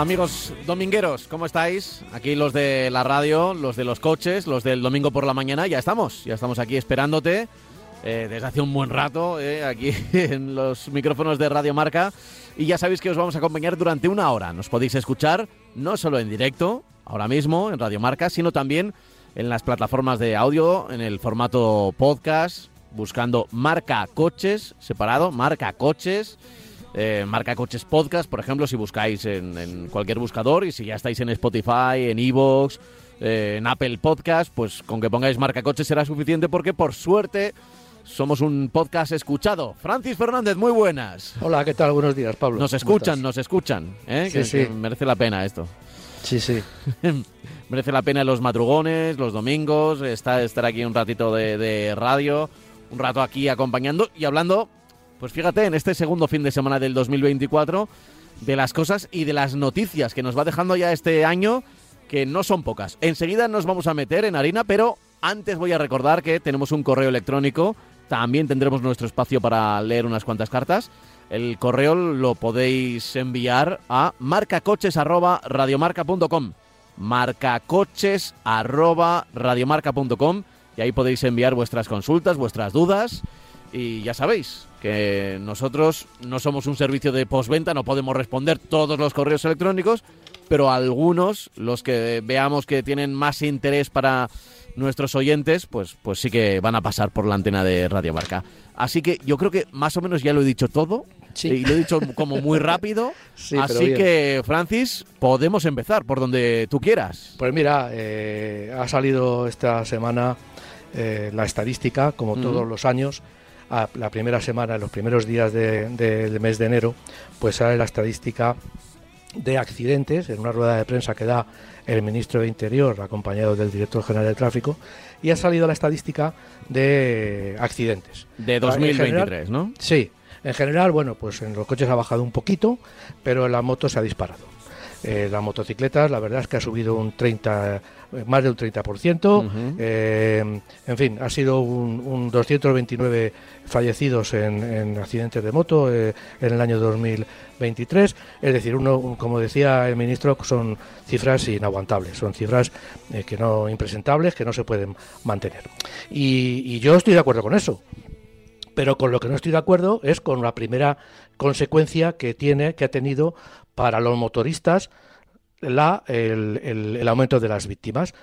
amigos domingueros? ¿Cómo estáis? Aquí los de la radio, los de los coches, los del domingo por la mañana, ya estamos, ya estamos aquí esperándote eh, desde hace un buen rato, eh, aquí en los micrófonos de Radio Marca. Y ya sabéis que os vamos a acompañar durante una hora. Nos podéis escuchar no solo en directo, ahora mismo, en Radio Marca, sino también en las plataformas de audio, en el formato podcast, buscando Marca Coches, separado, Marca Coches. Eh, marca Coches Podcast, por ejemplo, si buscáis en, en, cualquier buscador y si ya estáis en Spotify, en Evox, eh, en Apple Podcast, pues con que pongáis Marca Coches será suficiente porque por suerte somos un podcast escuchado. Francis Fernández, muy buenas. Hola, ¿qué tal? Buenos días, Pablo. Nos escuchan, nos escuchan. ¿eh? Sí, que, sí. que merece la pena esto. Sí, sí. merece la pena los madrugones, los domingos, estar, estar aquí un ratito de, de radio, un rato aquí acompañando y hablando pues fíjate, en este segundo fin de semana del 2024, de las cosas y de las noticias que nos va dejando ya este año, que no son pocas. Enseguida nos vamos a meter en harina, pero antes voy a recordar que tenemos un correo electrónico, también tendremos nuestro espacio para leer unas cuantas cartas. El correo lo podéis enviar a marcacoches.radiomarca.com marcacoches.radiomarca.com y ahí podéis enviar vuestras consultas, vuestras dudas y ya sabéis que nosotros no somos un servicio de postventa, no podemos responder todos los correos electrónicos, pero algunos, los que veamos que tienen más interés para nuestros oyentes, pues, pues sí que van a pasar por la antena de Radio Marca. Así que yo creo que más o menos ya lo he dicho todo. Sí. Y lo he dicho como muy rápido. Sí, Así que, Francis, podemos empezar por donde tú quieras. Pues mira, eh, ha salido esta semana eh, la estadística, como todos los años. A la primera semana, los primeros días de- de- del mes de enero, pues sale la estadística de accidentes en una rueda de prensa que da el ministro de Interior, acompañado del director general de tráfico, y ha salido la estadística de accidentes. De En general, 2023, ¿no? Sí, en general, bueno, pues en los coches ha bajado un poquito, pero en la moto se ha disparado. Eh, las motocicletas, la verdad es que ha subido un 30, eh, más de un 30%. Ujú. Eh, en fin, ha sido un, un 229 fallecidos en, en accidentes de moto eh, en el año 2023. Es decir, uno, un- como decía el ministro, son cifras inaguantables, son cifras eh, que no impresentables, que no se pueden mantener. Y, y yo estoy de acuerdo con eso. Pero con lo que no estoy de acuerdo es con la primera consecuencia que tiene, que ha tenido para los motoristas la, el, el- aumento de las víctimas.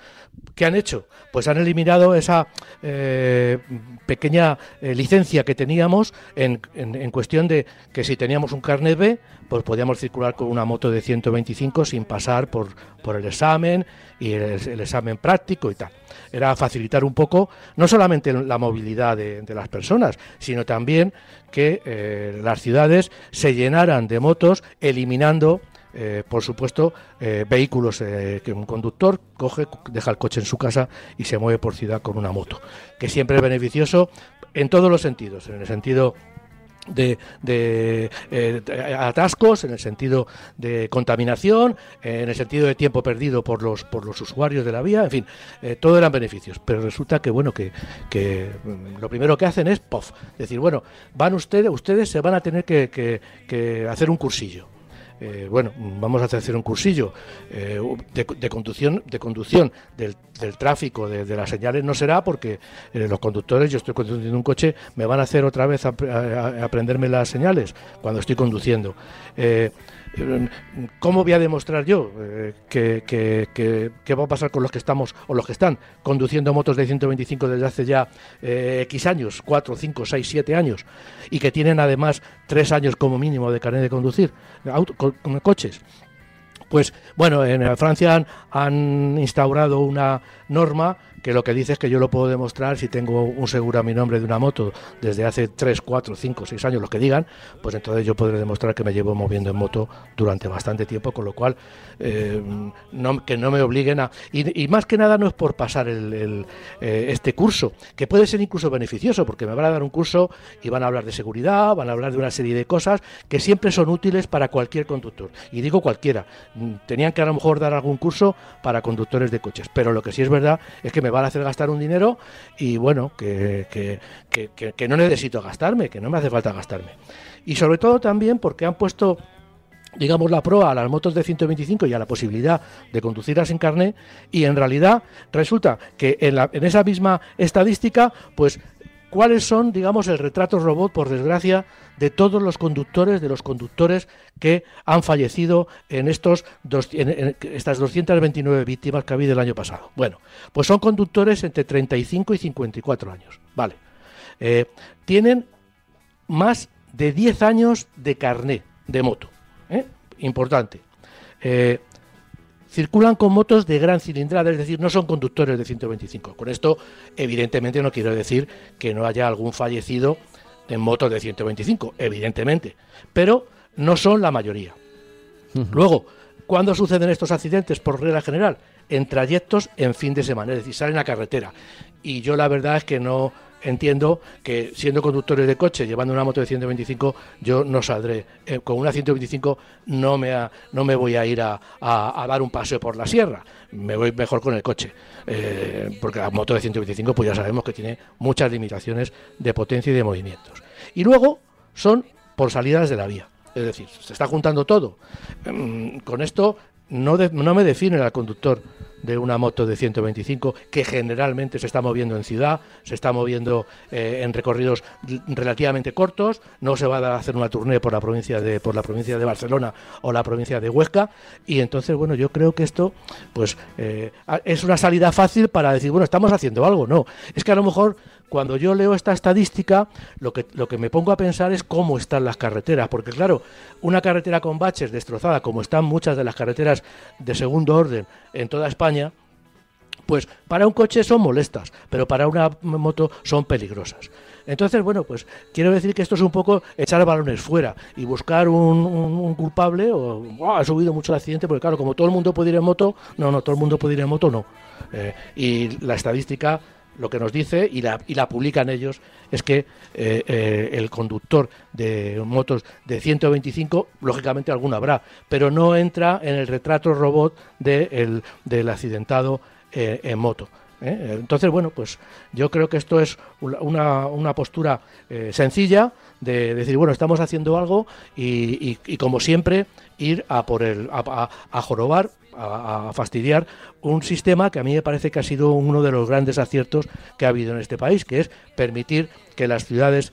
¿Qué han hecho? Pues han eliminado esa eh, pequeña eh, licencia que teníamos en, en- en cuestión de que si teníamos un carnet B, pues podíamos circular con una moto de 125 sin pasar por, por el examen y el, el examen práctico y tal. Era facilitar un poco, no solamente la movilidad de, de las personas, sino también que eh, las ciudades se llenaran de motos, eliminando eh, por supuesto, eh, vehículos eh, que un conductor coge, deja el coche en su casa y se mueve por ciudad con una moto, que siempre es beneficioso en todos los sentidos, en el sentido de, de, eh, atascos, en el sentido de contaminación, eh, en el sentido de tiempo perdido por los por los usuarios de la vía, en fin, todo eran beneficios. Pero resulta que bueno que, que mm, lo primero que hacen es pof, decir bueno van ustedes ustedes se van a tener que, que- que hacer un cursillo. Eh, bueno, vamos a hacer un cursillo eh, de, conducción, de conducción del, tráfico, de, las señales no será porque eh, los conductores, yo estoy conduciendo un coche, me van a hacer otra vez aprenderme las señales cuando estoy conduciendo. ¿Cómo voy a demostrar yo eh, que, que- que- qué va a pasar con los que estamos o los que están conduciendo motos de 125 desde hace ya eh, X años, 4, 5, 6, 7 años, y que tienen además 3 años como mínimo de carnet de conducir, auto- co- con coches? Pues bueno, en Francia han instaurado una norma que lo que dice es que yo lo puedo demostrar si tengo un seguro a mi nombre de una moto desde hace 3, 4, 5, 6 años, los que digan, pues entonces yo podré demostrar que me llevo moviendo en moto durante bastante tiempo, con lo cual eh, no, que no me obliguen a... Y, más que nada no es por pasar el, eh, este curso, que puede ser incluso beneficioso, porque me van a dar un curso y van a hablar de seguridad, van a hablar de una serie de cosas que siempre son útiles para cualquier conductor. Y digo cualquiera, tenían que a lo mejor dar algún curso para conductores de coches, pero lo que sí es verdad es que me van a hacer gastar un dinero y bueno, que, que, no necesito gastarme, que no me hace falta gastarme. Y sobre todo también porque han puesto digamos, la proa a las motos de 125 y a la posibilidad de conducirlas en carné y en realidad resulta que en, la, en esa misma estadística, pues cuáles son, digamos, el retrato robot, por desgracia, de todos los conductores, de los conductores que han fallecido en, estos en, estas 229 víctimas que ha habido el año pasado. Bueno, pues son conductores entre 35 y 54 años. Vale. Eh, tienen más de 10 años de carné de moto. ¿eh? Importante. Eh, circulan con motos de gran cilindrada, es decir, no son conductores de 125. Con esto, evidentemente, no quiero decir que no haya algún fallecido en motos de 125, evidentemente, pero no son la mayoría. Luego, ¿cuándo suceden estos accidentes por regla general? En trayectos en fin de semana, es decir, salen a carretera. Y yo la verdad es que no, entiendo que siendo conductores de coche, llevando una moto de 125, yo no saldré. Eh, con una 125 no me, no me voy a ir a, dar un paseo por la sierra. Me voy mejor con el coche. Eh, porque la moto de 125, pues ya sabemos que tiene muchas limitaciones de potencia y de movimientos. Y luego son por salidas de la vía. Es decir, se está juntando todo. Mm, con esto no, no me define al conductor de una moto de 125 que generalmente se está moviendo en ciudad, se está moviendo eh, en recorridos relativamente cortos, no se va a hacer una tournée por la provincia de por la provincia de Barcelona o la provincia de Huesca. Y entonces bueno yo creo que esto pues eh, es una salida fácil para decir bueno estamos haciendo algo. No es que a lo mejor cuando yo leo esta estadística, lo que, lo que me pongo a pensar es cómo están las carreteras, porque claro, una carretera con baches destrozada, como están muchas de las carreteras de segundo orden en toda España, pues para un coche son molestas, pero para una moto son peligrosas. Entonces, bueno, pues quiero decir que esto es un poco echar balones fuera y buscar un, culpable o ha subido mucho el accidente, porque claro, como todo el mundo puede ir en moto, no, no, todo el mundo puede ir en moto, no. Eh, y la estadística lo que nos dice y la, y la publican ellos es que eh, eh, el conductor de motos de 125, lógicamente alguno habrá, pero no entra en el retrato robot de del accidentado eh, en moto. Entonces, bueno, pues yo creo que esto es una, una postura sencilla de decir, bueno, estamos haciendo algo y, y, como siempre ir a por el a, a jorobar a, fastidiar un sistema que a mí me parece que ha sido uno de los grandes aciertos que ha habido en este país, que es permitir que las ciudades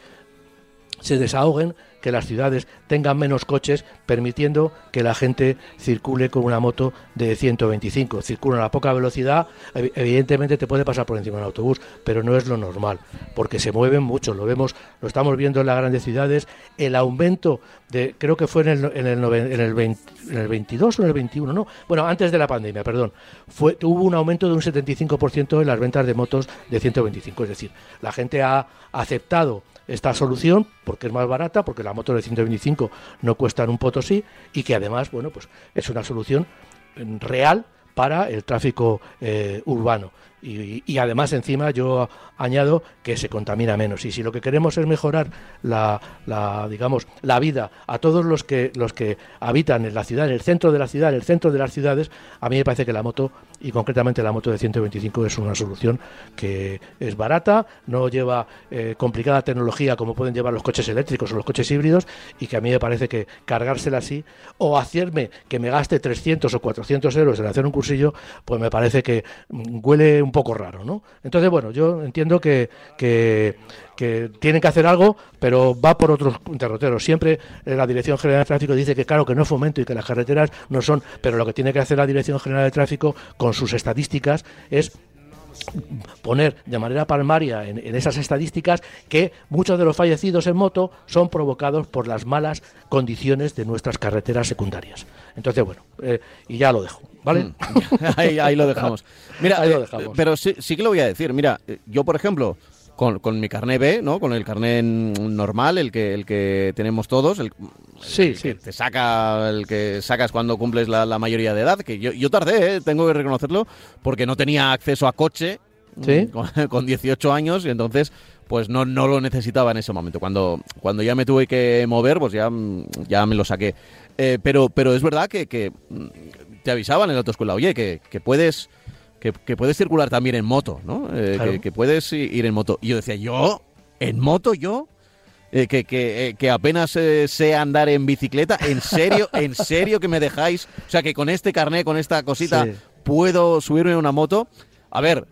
se desahoguen, que las ciudades tengan menos coches, permitiendo que la gente circule con una moto de 125. Circula a poca velocidad, evidentemente te puede pasar por encima de un autobús, pero no es lo normal, porque se mueven mucho, lo vemos, lo estamos viendo en las grandes ciudades, el aumento de, creo que fue en el, en el, en el, en el 22 o en el 21, no, bueno, antes de la pandemia, perdón, fue, hubo un aumento de un 75% en las ventas de motos de 125, es decir, la gente ha aceptado esta solución porque es más barata, porque la moto de 125 no cuesta en un Potosí y que además, bueno, pues es una solución real para el tráfico eh, urbano. Y, además encima yo añado que se contamina menos. Y si lo que queremos es mejorar la, digamos la vida a todos los que los que habitan en la ciudad en el centro de la ciudad en el centro de las ciudades a mí me parece que la moto y concretamente la moto de 125 es una solución que es barata no lleva eh, complicada tecnología como pueden llevar los coches eléctricos o los coches híbridos y que a mí me parece que cargársela así o hacerme que me gaste 300 o 400 euros en hacer un cursillo pues me parece que mm, huele un poco raro, ¿no? Entonces, bueno, yo entiendo que, que, tienen que hacer algo, pero va por otros derroteros. Siempre eh, la Dirección General de Tráfico dice que, claro, que no es fomento y que las carreteras no son, pero lo que tiene que hacer la Dirección General de Tráfico con sus estadísticas es poner de manera palmaria en, esas estadísticas que muchos de los fallecidos en moto son provocados por las malas condiciones de nuestras carreteras secundarias. Entonces, bueno, eh, y ya lo dejo, ¿vale? Mm. ahí, lo dejamos. Mira, ahí lo dejamos. pero sí, sí que lo voy a decir. Mira, yo, por ejemplo, con, con, mi carné B, ¿no? Con el carné normal, el que el que tenemos todos, el, sí, sí. Que te saca el que sacas cuando cumples la, mayoría de edad, que yo, yo tardé, ¿eh? tengo que reconocerlo, porque no tenía acceso a coche ¿Sí? con, 18 años y entonces pues no, no lo necesitaba en ese momento. Cuando, cuando ya me tuve que mover, pues ya, ya me lo saqué. Eh, pero, pero es verdad que, que te avisaban en la autoescuela, oye, que, que puedes que, puedes circular también en moto, ¿no? Eh, que, puedes ir en moto. Y yo decía, ¿yo? ¿En moto yo? Eh, que, que, eh, que, apenas sé andar en bicicleta. ¿En serio? ¿En serio que me dejáis? O sea, que con este carnet, con esta cosita, puedo subirme a una moto. A ver,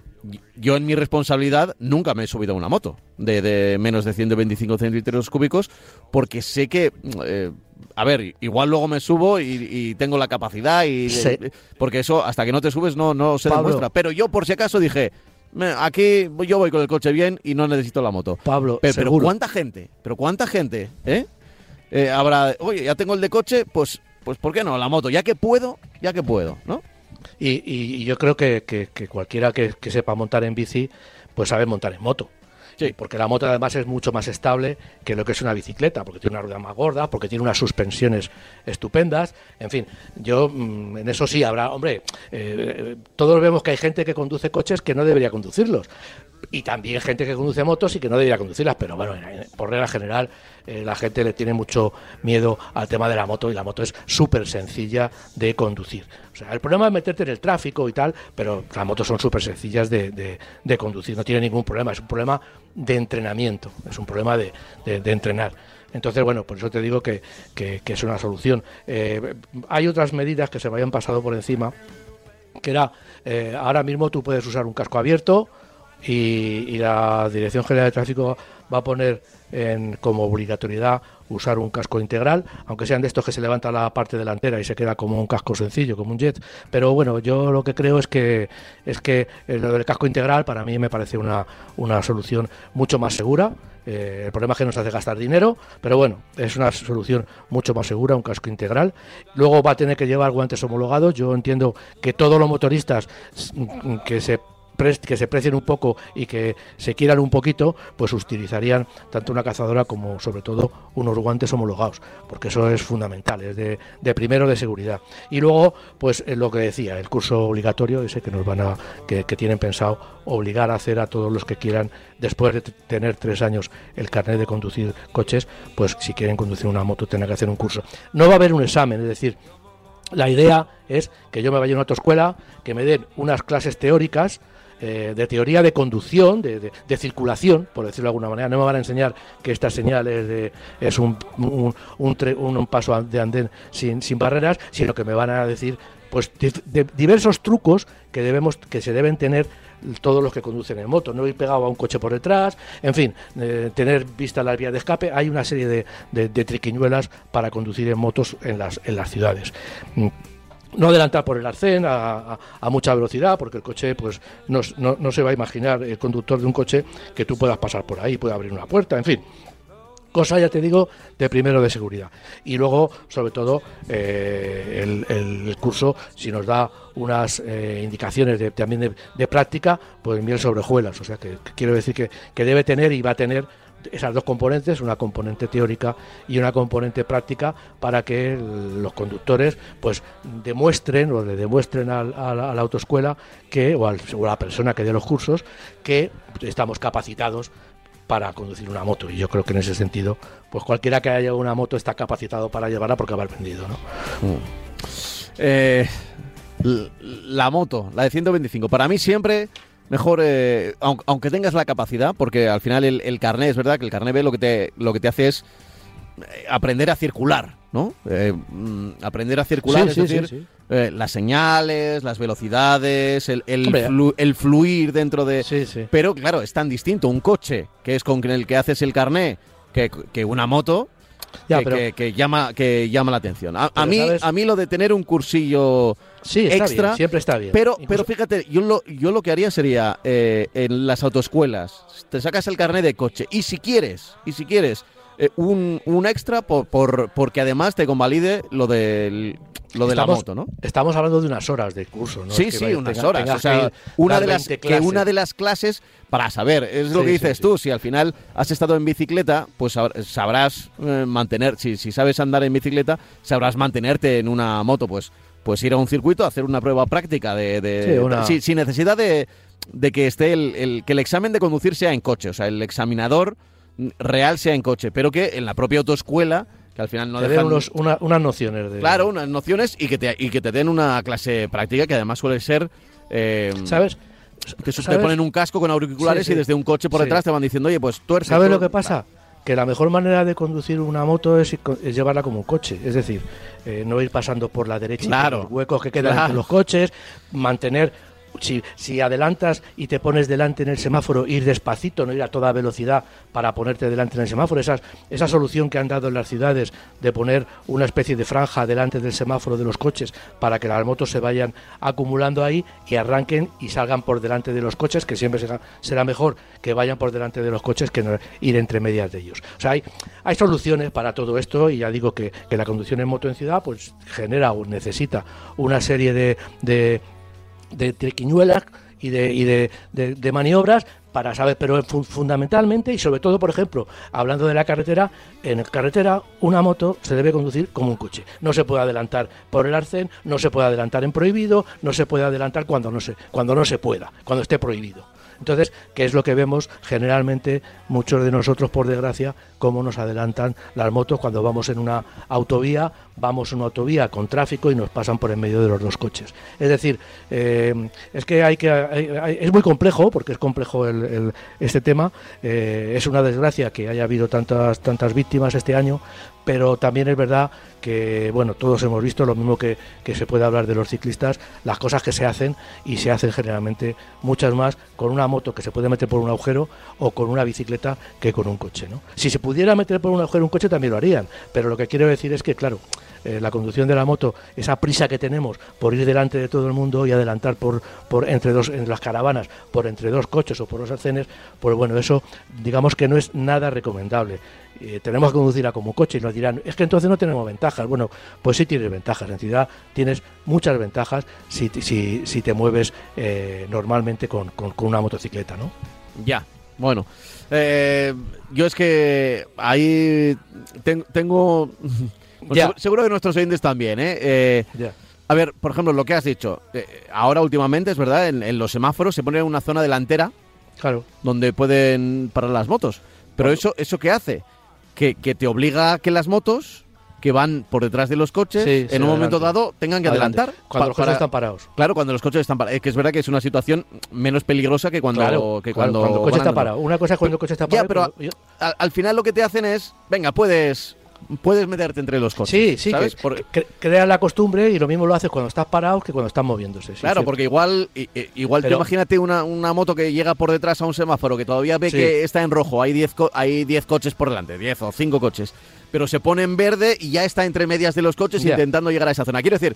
yo en mi responsabilidad nunca me he subido a una moto de, menos de 125 centímetros cúbicos porque sé que, eh, a ver, igual luego me subo y, tengo la capacidad y porque eso hasta que no te subes no, no se demuestra. Pero yo por si acaso dije, aquí yo voy con el coche bien y no necesito la moto. Pablo, pero, cuánta gente, pero cuánta gente, ¿eh? ¿eh? Habrá, oye, ya tengo el de coche, pues, pues ¿por qué no? La moto, ya que puedo, ya que puedo, ¿no? Y, yo creo que, cualquiera que, sepa montar en bici, pues sabe montar en moto. Sí. Porque la moto además es mucho más estable que lo que es una bicicleta, porque tiene una rueda más gorda, porque tiene unas suspensiones estupendas. En fin, yo mm, en eso sí habrá, hombre, eh, todos vemos que hay gente que conduce coches que no debería conducirlos y también gente que conduce motos y que no debería conducirlas, pero bueno, por regla general eh, la gente le tiene mucho miedo al tema de la moto y la moto es súper sencilla de conducir. O sea, el problema es meterte en el tráfico y tal, pero las motos son súper sencillas de, de, conducir, no tiene ningún problema, es un problema de entrenamiento, es un problema de, entrenar. Entonces, bueno, por eso te digo que, que, es una solución. Eh, hay otras medidas que se me hayan pasado por encima, que era, eh, ahora mismo tú puedes usar un casco abierto, y, la Dirección General de Tráfico va a poner en, como obligatoriedad usar un casco integral, aunque sean de estos que se levanta la parte delantera y se queda como un casco sencillo, como un jet. Pero bueno, yo lo que creo es que es que lo del casco integral para mí me parece una, una solución mucho más segura. Eh, el problema es que nos hace gastar dinero, pero bueno, es una solución mucho más segura, un casco integral. Luego va a tener que llevar guantes homologados. Yo entiendo que todos los motoristas que se que se precien un poco y que se quieran un poquito, pues utilizarían tanto una cazadora como sobre todo unos guantes homologados, porque eso es fundamental, es de, primero de seguridad. Y luego, pues lo que decía, el curso obligatorio, ese que nos van a, que, tienen pensado obligar a hacer a todos los que quieran, después de tener tres años el carnet de conducir coches, pues si quieren conducir una moto tienen que hacer un curso. No va a haber un examen, es decir, la idea es que yo me vaya a una autoescuela, que me den unas clases teóricas, eh, de teoría de conducción, de, circulación, por decirlo de alguna manera. No me van a enseñar que esta señal es, de, es un, un, un, paso de andén sin, sin barreras, sino que me van a decir pues de, diversos trucos que debemos que se deben tener todos los que conducen en moto, no ir pegado a un coche por detrás, en fin, eh, tener vista la vía de escape, hay una serie de, de, triquiñuelas para conducir en motos en las, en las ciudades no adelantar por el arcén a, mucha velocidad, porque el coche pues no, no, se va a imaginar el conductor de un coche que tú puedas pasar por ahí, pueda abrir una puerta, en fin. Cosa, ya te digo, de primero de seguridad. Y luego, sobre todo, eh, el, curso, si nos da unas eh, indicaciones de, también de, práctica, pues miel sobre hojuelas. O sea, que, quiero decir que, que debe tener y va a tener esas dos componentes, una componente teórica y una componente práctica, para que los conductores pues demuestren o le demuestren a, la, autoescuela que, o, a la persona que dé los cursos que estamos capacitados para conducir una moto. Y yo creo que en ese sentido, pues cualquiera que haya una moto está capacitado para llevarla porque va aprendido. ¿no? Mm. Eh, la moto, la de 125, para mí siempre mejor, eh, aunque, tengas la capacidad, porque al final el, el carné, es verdad que el carné B lo que te, lo que te hace es eh, aprender a circular, ¿no? Eh, mm, aprender a circular, es decir, las señales, las velocidades, el, el, fluir dentro de... Pero claro, es tan distinto un coche, que es con el que haces el carné, que, que una moto, que, llama, que llama la atención. A, mí, a mí lo de tener un cursillo extra. siempre está bien. Pero, pero fíjate, yo lo, yo lo que haría sería eh, en las autoescuelas, te sacas el carnet de coche y si quieres, y si quieres, eh, un, un, extra por, por, porque además te convalide lo del lo de la moto, ¿no? Estamos hablando de unas horas de curso, ¿no? Sí, sí, unas horas. o sea, una de las, que una de las clases para saber, es lo que dices tú, si al final has estado en bicicleta, pues sabrás eh, mantener, si, si sabes andar en bicicleta, sabrás mantenerte en una moto, pues pues ir a un circuito, hacer una prueba práctica de, de sin necesidad de, de, que esté el, el, que el examen de conducir sea en coche, o sea, el examinador real sea en coche, pero que en la propia autoescuela que al final no te dejan... unos, unas nociones de... Claro, unas nociones y que te, y que te den una clase práctica que además suele ser... Eh, ¿Sabes? Que te ponen un casco con auriculares y desde un coche por detrás te van diciendo, oye, pues tú eres... ¿Sabes lo que pasa? Que la mejor manera de conducir una moto es, llevarla como un coche, es decir, eh, no ir pasando por la derecha claro, y los huecos que quedan entre los coches, mantener si, si, adelantas y te pones delante en el semáforo, ir despacito, no ir a toda velocidad para ponerte delante en el semáforo. Esa, esa solución que han dado en las ciudades de poner una especie de franja delante del semáforo de los coches para que las motos se vayan acumulando ahí y arranquen y salgan por delante de los coches, que siempre será, mejor que vayan por delante de los coches que no ir entre medias de ellos. O sea, hay, hay soluciones para todo esto y ya digo que, que la conducción en moto en ciudad pues genera o necesita una serie de de triquiñuelas y de, y de, de, maniobras para saber, pero fundamentalmente y sobre todo, por ejemplo, hablando de la carretera, en carretera una moto se debe conducir como un coche. No se puede adelantar por el arcén, no se puede adelantar en prohibido, no se puede adelantar cuando no se, cuando no se pueda, cuando esté prohibido. Entonces, ¿qué es lo que vemos generalmente muchos de nosotros, por desgracia, cómo nos adelantan las motos cuando vamos en una autovía, vamos en una autovía con tráfico y nos pasan por en medio de los dos coches. Es decir, eh, es que hay que es muy complejo porque es complejo este tema. Eh, es una desgracia que haya habido tantas tantas víctimas este año, pero también es verdad que, bueno, todos hemos visto lo mismo que, que, se puede hablar de los ciclistas, las cosas que se hacen y se hacen generalmente muchas más con una moto que se puede meter por un agujero o con una bicicleta que con un coche, ¿no? Si se pudiera meter por un agujero un coche también lo harían, pero lo que quiero decir es que, claro, eh, la conducción de la moto, esa prisa que tenemos por ir delante de todo el mundo y adelantar por, por entre dos, en las caravanas, por entre dos coches o por los arcenes, pues bueno, eso digamos que no es nada recomendable. Eh, tenemos que conducir a como coche y nos dirán, es que entonces no tenemos ventajas. Bueno, pues sí tienes ventajas, en ciudad tienes muchas ventajas si, si, si te mueves eh, normalmente con, con, una motocicleta, ¿no? Ya, bueno. yo es que ahí tengo pues seguro que nuestros oyentes también, ¿eh? eh a ver, por ejemplo, lo que has dicho. Eh, ahora últimamente, es verdad, en, los semáforos se pone una zona delantera claro. donde pueden parar las motos. Pero eso, ¿eso qué hace? Que, te obliga a que las motos que van por detrás de los coches, en un momento dado tengan que adelantar. Cuando los coches están parados. Claro, cuando los coches están parados. Es que es verdad que es una situación menos peligrosa que cuando, que cuando, el coche está parado. Una cosa es cuando el coche está parado. Ya, pero al, final lo que te hacen es, venga, puedes puedes meterte entre los coches. Sí, sí, ¿sabes? crea la costumbre y lo mismo lo haces cuando estás parado que cuando estás moviéndose. claro, porque igual, igual imagínate una, una, moto que llega por detrás a un semáforo que todavía ve que está en rojo, hay 10 hay diez coches por delante, 10 o 5 coches, pero se pone en verde y ya está entre medias de los coches intentando llegar a esa zona. Quiero decir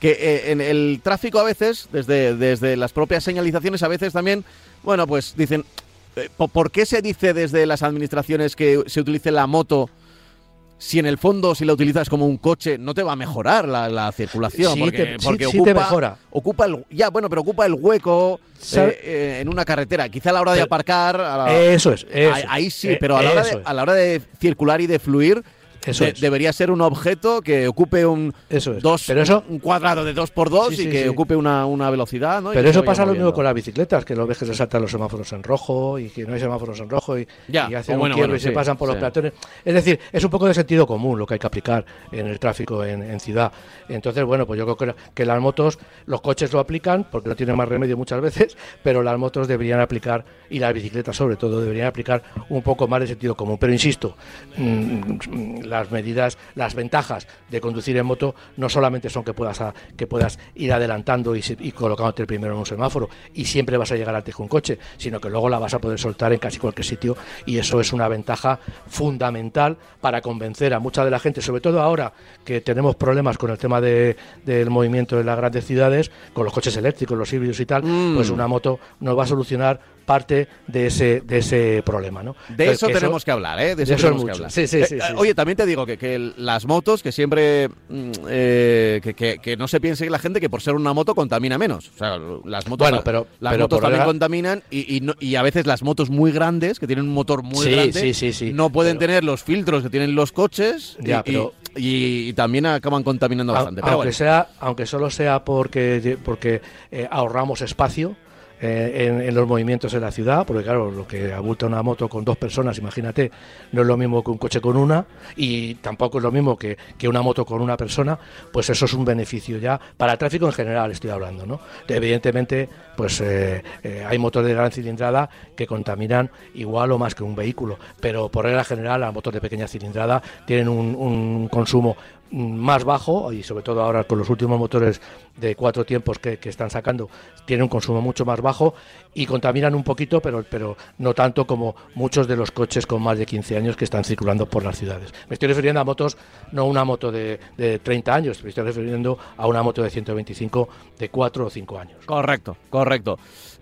que eh, en el tráfico a veces, desde, desde las propias señalizaciones, a veces también, bueno, pues dicen, eh, ¿por qué se dice desde las administraciones que se utilice la moto? Si en el fondo, si la utilizas como un coche, no te va a mejorar la, circulación. porque, porque ocupa, mejora. Ocupa el, ya, bueno, pero ocupa el hueco eh, eh, en una carretera. Quizá a la hora de aparcar. eso es. ahí, sí, pero a la, hora de, a la hora de circular y de fluir, Debería ser un objeto que ocupe un, dos, pero eso, un cuadrado de 2x2 y que ocupe una, una, velocidad. ¿no? Pero eso pasa lo mismo con las bicicletas, que lo ves que se saltan los semáforos en rojo y que no hay semáforos en rojo y, hacen un quiebro y se pasan por los peatones. Es decir, es un poco de sentido común lo que hay que aplicar en el tráfico en, ciudad. Entonces, bueno, pues yo creo que, que las motos, los coches lo aplican porque no tienen más remedio muchas veces, pero las motos deberían aplicar, y las bicicletas sobre todo, deberían aplicar un poco más de sentido común. Pero insisto, mm, las medidas, las ventajas de conducir en moto no solamente son que puedas, que puedas ir adelantando y, y, colocándote primero en un semáforo y siempre vas a llegar antes con un coche, sino que luego la vas a poder soltar en casi cualquier sitio y eso es una ventaja fundamental para convencer a mucha de la gente, sobre todo ahora que tenemos problemas con el tema de, del movimiento en las grandes ciudades, con los coches eléctricos, los híbridos y tal, mm. pues una moto nos va a solucionar parte de ese, de ese problema. ¿no? De eso tenemos que hablar, ¿eh? De eso, tenemos que hablar. Sí, sí, sí, oye, también te digo que, que las motos, que siempre. Mm, eh, que, que, no se piense la gente que por ser una moto contamina menos. O sea, las motos, bueno, pero, las motos también contaminan y, y, y, a veces las motos muy grandes, que tienen un motor muy grande, no pueden tener los filtros que tienen los coches ya, pero, y, también acaban contaminando bastante. aunque, sea, aunque solo sea porque, porque eh, ahorramos espacio eh, en, los movimientos en la ciudad, porque claro, lo que abulta una moto con dos personas, imagínate, no es lo mismo que un coche con una y tampoco es lo mismo que, una moto con una persona, pues eso es un beneficio ya para el tráfico en general, estoy hablando, ¿no? Evidentemente, pues eh, eh, hay motores de gran cilindrada que contaminan igual o más que un vehículo, pero por regla general, las motos de pequeña cilindrada tienen un consumo más bajo y sobre todo ahora con los últimos motores de cuatro tiempos que, están sacando tienen un consumo mucho más bajo y contaminan un poquito pero, pero no tanto como muchos de los coches con más de 15 años que están circulando por las ciudades. Me estoy refiriendo a motos, no una moto de, de 30 años, me estoy refiriendo a una moto de 125 de 4 o 5 años. Correcto, correcto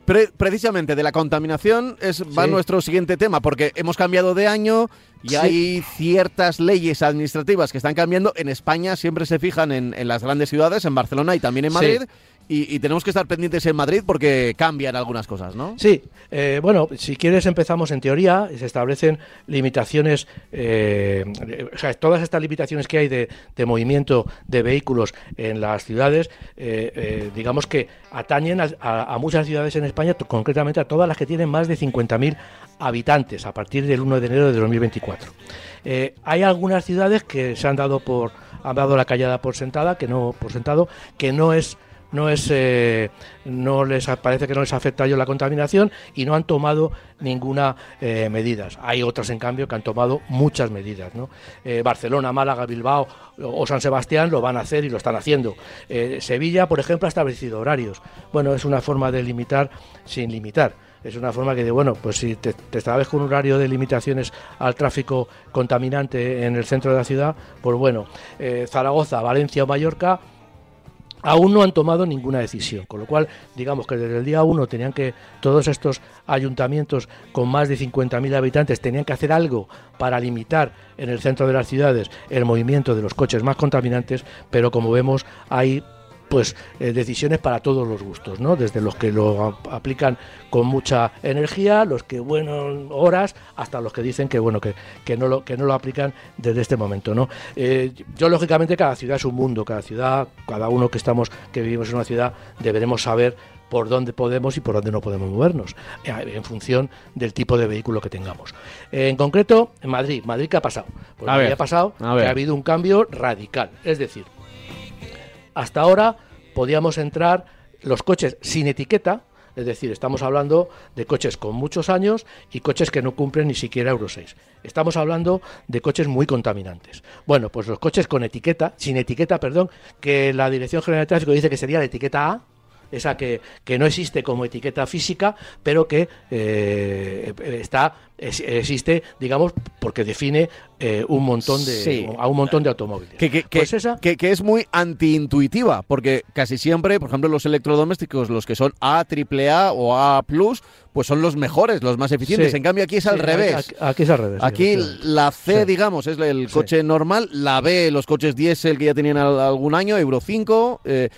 precisamente de la contaminación es, va nuestro siguiente tema, porque hemos cambiado de año y hay ciertas leyes administrativas que están cambiando. En España siempre se fijan en, en las grandes ciudades, en Barcelona y también en Madrid. Y, tenemos que estar pendientes en Madrid porque cambian algunas cosas, ¿no? Sí, eh, bueno, si quieres empezamos en teoría, se establecen limitaciones, eh, o sea, todas estas limitaciones que hay de, movimiento de vehículos en las ciudades, eh, digamos que atañen a, muchas ciudades en España, concretamente a todas las que tienen más de 50.000 habitantes a partir del 1 de enero de 2024. hay algunas ciudades que se han dado por han dado la callada por sentada, que no por sentado, que no es no es eh, no les parece que no les afecta a ellos la contaminación y no han tomado ninguna eh, medida. Hay otras en cambio que han tomado muchas medidas. ¿no? Eh, Barcelona, Málaga, Bilbao o San Sebastián lo van a hacer y lo están haciendo. Sevilla, por ejemplo, ha establecido horarios. Bueno, es una forma de limitar sin limitar es una forma que de bueno, pues si te, te un horario de limitaciones al tráfico contaminante en el centro de la ciudad, pues bueno, Zaragoza, Valencia o Mallorca aún no han tomado ninguna decisión, con lo cual digamos que desde el día 1 tenían que todos estos ayuntamientos con más de 50.000 habitantes tenían que hacer algo para limitar en el centro de las ciudades el movimiento de los coches más contaminantes, pero como vemos hay pues eh, decisiones para todos los gustos, ¿no? Desde los que lo aplican con mucha energía, los que bueno horas, hasta los que dicen que bueno que, que no lo que no lo aplican desde este momento, ¿no? Eh, yo lógicamente cada ciudad es un mundo, cada ciudad, cada uno que estamos que vivimos en una ciudad deberemos saber por dónde podemos y por dónde no podemos movernos, eh, en función del tipo de vehículo que tengamos. en concreto, en Madrid, Madrid qué ha pasado? Pues Madrid ha pasado que ha habido un cambio radical, es decir, hasta ahora podíamos entrar los coches sin etiqueta, es decir, estamos hablando de coches con muchos años y coches que no cumplen ni siquiera Euro 6. Estamos hablando de coches muy contaminantes. Bueno, pues los coches con etiqueta, sin etiqueta, perdón, que la Dirección General de Tráfico dice que sería la etiqueta A, esa que, que no existe como etiqueta física, pero que eh, está existe, digamos, porque define eh, un montón de a un montón de automóviles. Que, pues que, que, es muy antiintuitiva, porque casi siempre, por ejemplo, los electrodomésticos, los que son A, AAA o A+, pues son los mejores, los más eficientes. En cambio, aquí es al revés. Aquí, es al revés. Aquí la C, digamos, es el coche normal, la B, los coches diésel que ya tenían algún año, Euro 5, eh,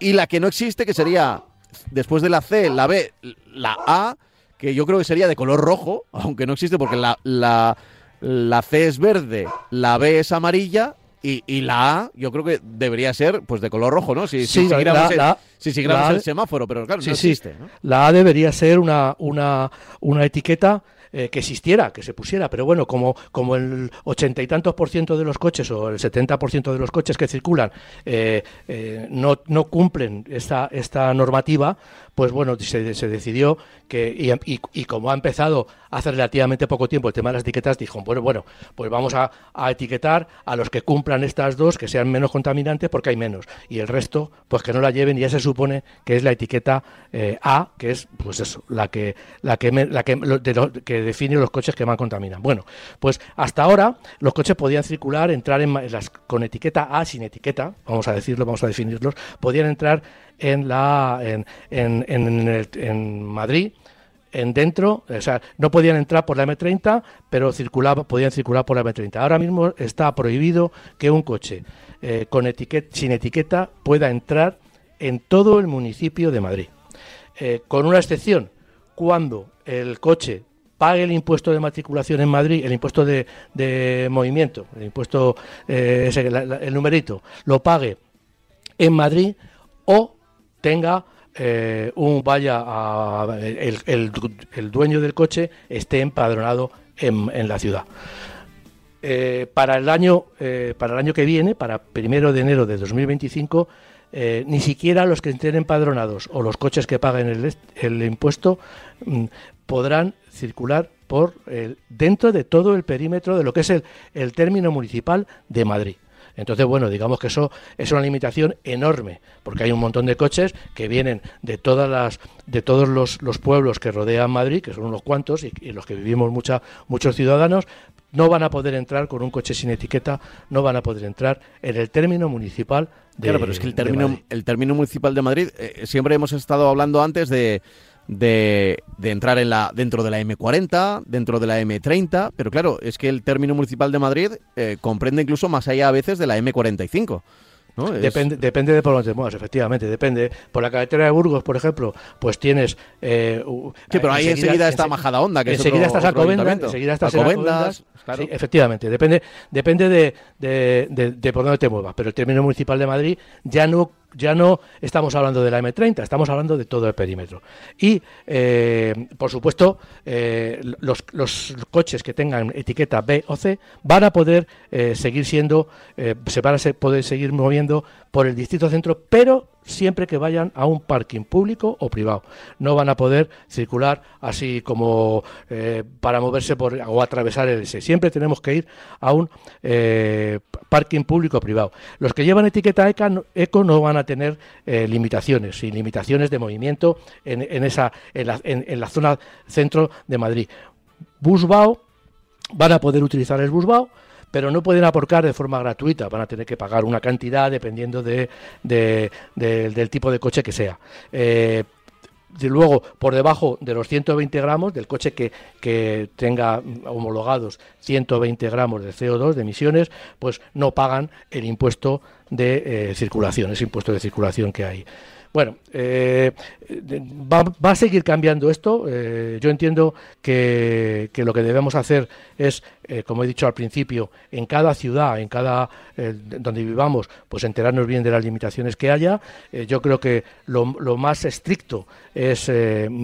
y la que no existe, que sería después de la C, la B, la A que yo creo que sería de color rojo, aunque no existe porque la, la, la C es verde, la B es amarilla y, y, la A yo creo que debería ser pues de color rojo, ¿no? Si, sí, siguiéramos, Sí, sí, grabas el semáforo, pero claro, no existe. La A debería ser una, una, una etiqueta eh, que existiera, que se pusiera, pero bueno, como, como el ochenta y tantos por ciento de los coches o el setenta por ciento de los coches que circulan eh, eh, no, no cumplen esta, esta normativa, pues bueno, se, se decidió que, y, y, como ha empezado hace relativamente poco tiempo el tema de las etiquetas, dijo, bueno, bueno, pues vamos a, etiquetar a los que cumplan estas dos, que sean menos contaminantes, porque hay menos, y el resto, pues que no la lleven, y ya se supone que es la etiqueta A, que es, pues eso, la que, la que, la que, define los coches que más contaminan. Bueno, pues hasta ahora los coches podían circular, entrar en, las, con etiqueta A, sin etiqueta, vamos a decirlo, vamos a definirlos, podían entrar en, la, en, en, en, en Madrid en dentro, o sea, no podían entrar por la M30, pero circulaba, podían circular por la M30. Ahora mismo está prohibido que un coche eh, con etiqueta, sin etiqueta pueda entrar en todo el municipio de Madrid. Eh, con una excepción, cuando el coche pague el impuesto de matriculación en Madrid, el impuesto de, movimiento, el impuesto, eh, el numerito, lo pague en Madrid o tenga eh, un vaya a, el, dueño del coche esté empadronado en, la ciudad. Eh, para el año para el año que viene, para primero de enero de 2025, ni siquiera los que estén empadronados o los coches que paguen el, el impuesto mm, podrán circular por el, dentro de todo el perímetro de lo que es el, el término municipal de Madrid. Entonces, bueno, digamos que eso es una limitación enorme, porque hay un montón de coches que vienen de todas las, de todos los, los pueblos que rodean Madrid, que son unos cuantos, y, en los que vivimos mucha, muchos ciudadanos, no van a poder entrar con un coche sin etiqueta, no van a poder entrar en el término municipal de Claro, pero es que el término, el término municipal de Madrid, eh, siempre hemos estado hablando antes de de, entrar en la, dentro de la M40, dentro de la M30, pero claro, es que el término municipal de Madrid eh, comprende incluso más allá a veces de la M45. Depende, depende de por dónde te muevas, efectivamente, depende. Por la carretera de Burgos, por ejemplo, pues tienes... Eh, sí, pero ahí enseguida, está Majada Onda, que enseguida es estás enseguida estás Alcobendas, sí, efectivamente, depende, depende de, de, de, por dónde te muevas, pero el término municipal de Madrid ya no ya no estamos hablando de la M30, estamos hablando de todo el perímetro. Y, eh, por supuesto, eh, los, coches que tengan etiqueta B o C van a poder eh, seguir siendo, se van a poder seguir moviendo por el distrito centro, pero siempre que vayan a un parking público o privado. No van a poder circular así como eh, para moverse por, o atravesar el S. Siempre tenemos que ir a un eh, parking público o privado. Los que llevan etiqueta eco no van a tener eh, limitaciones y limitaciones de movimiento en, en esa, en la, en, la zona centro de Madrid. Busbao van a poder utilizar el Busbao pero no pueden aporcar de forma gratuita, van a tener que pagar una cantidad dependiendo de, del tipo de coche que sea. Eh, luego, por debajo de los 120 gramos del coche que, que, tenga homologados 120 gramos de CO2 de emisiones, pues no pagan el impuesto de eh, circulación, ese impuesto de circulación que hay. Bueno, eh, va, a seguir cambiando esto. Eh, yo entiendo que, lo que debemos hacer es, eh, como he dicho al principio, en cada ciudad, en cada donde vivamos, pues enterarnos bien de las limitaciones que haya. yo creo que lo, más estricto es,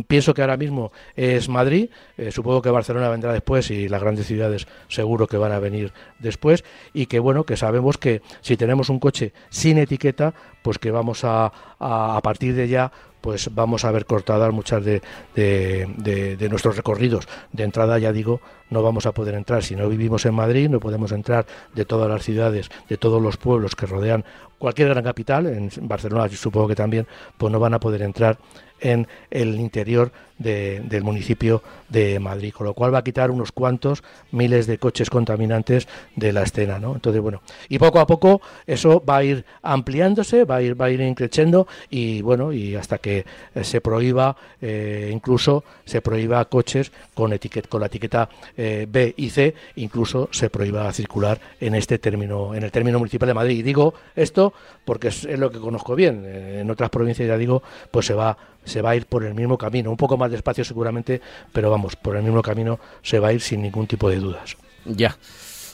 pienso que ahora mismo es Madrid. supongo que Barcelona vendrá después y las grandes ciudades seguro que van a venir después. Y que bueno, que sabemos que si tenemos un coche sin etiqueta, pues que vamos a, a, partir de ya pues vamos a ver cortadas muchas de, de, nuestros recorridos. De entrada, ya digo, no vamos a poder entrar. Si no vivimos en Madrid, no podemos entrar de todas las ciudades, de todos los pueblos que rodean cualquier gran capital, en Barcelona supongo que también, pues no van a poder entrar en el interior del municipio de Madrid, con lo cual va a quitar unos cuantos miles de coches contaminantes de la escena, ¿no? Entonces, bueno, y poco a poco eso va a ir ampliándose, va a ir, va a ir increciendo y bueno, y hasta que eh, se prohíba, eh, incluso se prohíba coches con, etiqueta, con la etiqueta eh, B y C, incluso se prohíba circular en este término, en el término municipal de Madrid. Y digo esto porque es, es lo que conozco bien. En otras provincias, ya digo, pues se va se va a ir por el mismo camino, un poco más despacio seguramente, pero vamos, por el mismo camino se va a ir sin ningún tipo de dudas. Ya.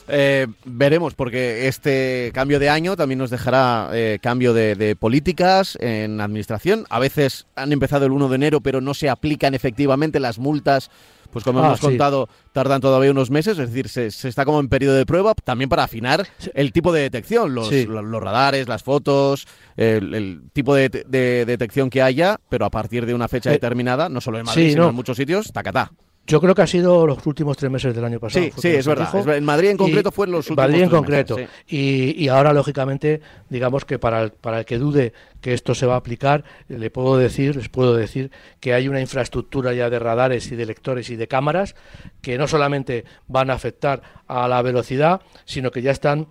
Eh, veremos, porque este cambio de año también nos dejará eh, cambio de, políticas en administración. A veces han empezado el 1 de enero, pero no se aplican efectivamente las multas. Pues como ah, hemos contado, tardan todavía unos meses, es decir, se, está como en periodo de prueba, también para afinar el tipo de detección, los, radares, las fotos, el, tipo de, detección que haya, pero a partir de una fecha eh, determinada, no solo en Madrid, sino en muchos sitios, tacatá. Yo creo que ha sido los últimos tres meses del año pasado. Sí, sí, es verdad. En Madrid en concreto fue los últimos Madrid en concreto. y, ahora, lógicamente, digamos que para el, para el que dude que esto se va a aplicar, le puedo decir, les puedo decir que hay una infraestructura ya de radares y de lectores y de cámaras que no solamente van a afectar a la velocidad, sino que ya están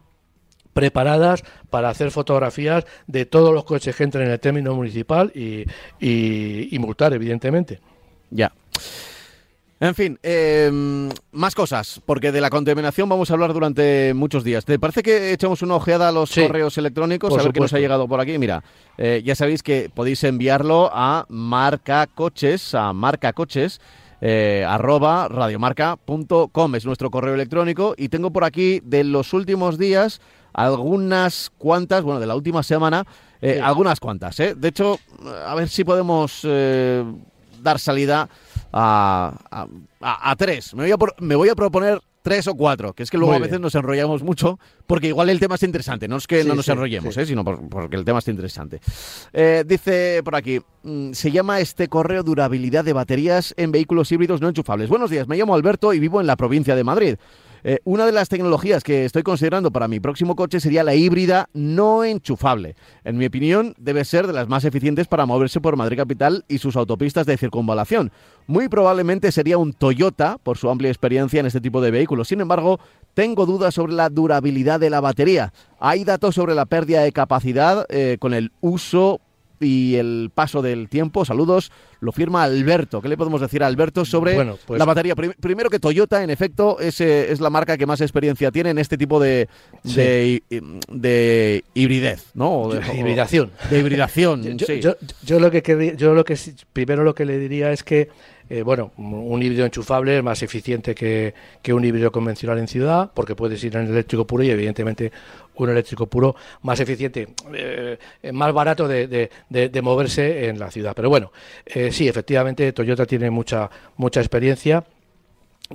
preparadas para hacer fotografías de todos los coches que entren en el término municipal y, y multar, evidentemente. Ya. En fin, em, más cosas, porque de la contaminación vamos a hablar durante muchos días. ¿Te parece que echemos una ojeada a los correos electrónicos? a ver qué nos ha llegado por aquí. Mira, eh, ya sabéis que podéis enviarlo a marcacoches, a marcacoches, eh, arroba radiomarca.com es nuestro correo electrónico y tengo por aquí de los últimos días algunas cuantas, bueno, de la última semana, eh, algunas cuantas. ¿eh? De hecho, a ver si podemos eh, dar salida a, a, tres. Me voy a, me voy a proponer tres o cuatro, que es que luego a veces nos enrollamos mucho, porque igual el tema es interesante, no es que no nos enrollemos, ¿eh? sino porque el tema es interesante. Eh, dice por aquí, mm, se llama este correo durabilidad de baterías en vehículos híbridos no enchufables. Buenos días, me llamo Alberto y vivo en la provincia de Madrid. Eh, una de las tecnologías que estoy considerando para mi próximo coche sería la híbrida no enchufable. En mi opinión, debe ser de las más eficientes para moverse por Madrid Capital y sus autopistas de circunvalación. Muy probablemente sería un Toyota por su amplia experiencia en este tipo de vehículos. Sin embargo, tengo dudas sobre la durabilidad de la batería. Hay datos sobre la pérdida de capacidad eh, con el uso y el paso del tiempo. Saludos, lo firma Alberto. ¿Qué le podemos decir a Alberto sobre pues la batería? primero que Toyota, en efecto, es, eh, es, la marca que más experiencia tiene en este tipo de, de, hibridez, ¿no? De, hibridación. De hibridación, yo, yo, lo que yo lo que primero lo que le diría es que eh, bueno, un híbrido enchufable es más eficiente que, un híbrido convencional en ciudad, porque puedes ir en eléctrico puro y evidentemente un eléctrico puro más eficiente, eh, más barato de, moverse en la ciudad. Pero bueno, eh, sí, efectivamente Toyota tiene mucha, mucha experiencia.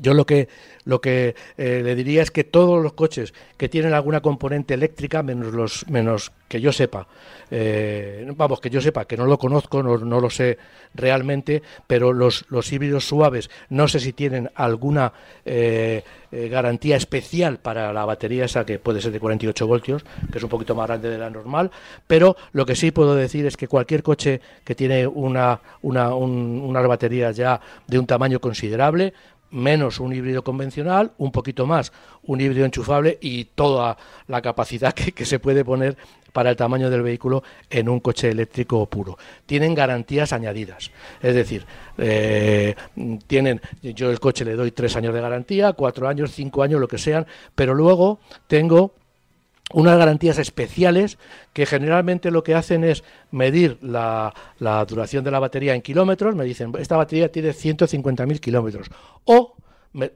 Yo lo que lo que eh, le diría es que todos los coches que tienen alguna componente eléctrica, menos los menos que yo sepa, eh, vamos, que yo sepa, que no lo conozco, no, lo sé realmente, pero los, los híbridos suaves, no sé si tienen alguna eh, garantía especial para la batería esa que puede ser de 48 voltios, que es un poquito más grande de la normal, pero lo que sí puedo decir es que cualquier coche que tiene una, una, unas baterías ya de un tamaño considerable, menos un híbrido convencional, un poquito más un híbrido enchufable y toda la capacidad que, se puede poner para el tamaño del vehículo en un coche eléctrico puro. Tienen garantías añadidas, es decir, eh, tienen, yo el coche le doy tres años de garantía, cuatro años, cinco años, lo que sean, pero luego tengo unas garantías especiales que generalmente lo que hacen es medir la, la duración de la batería en kilómetros, me dicen, esta batería tiene 150.000 kilómetros, o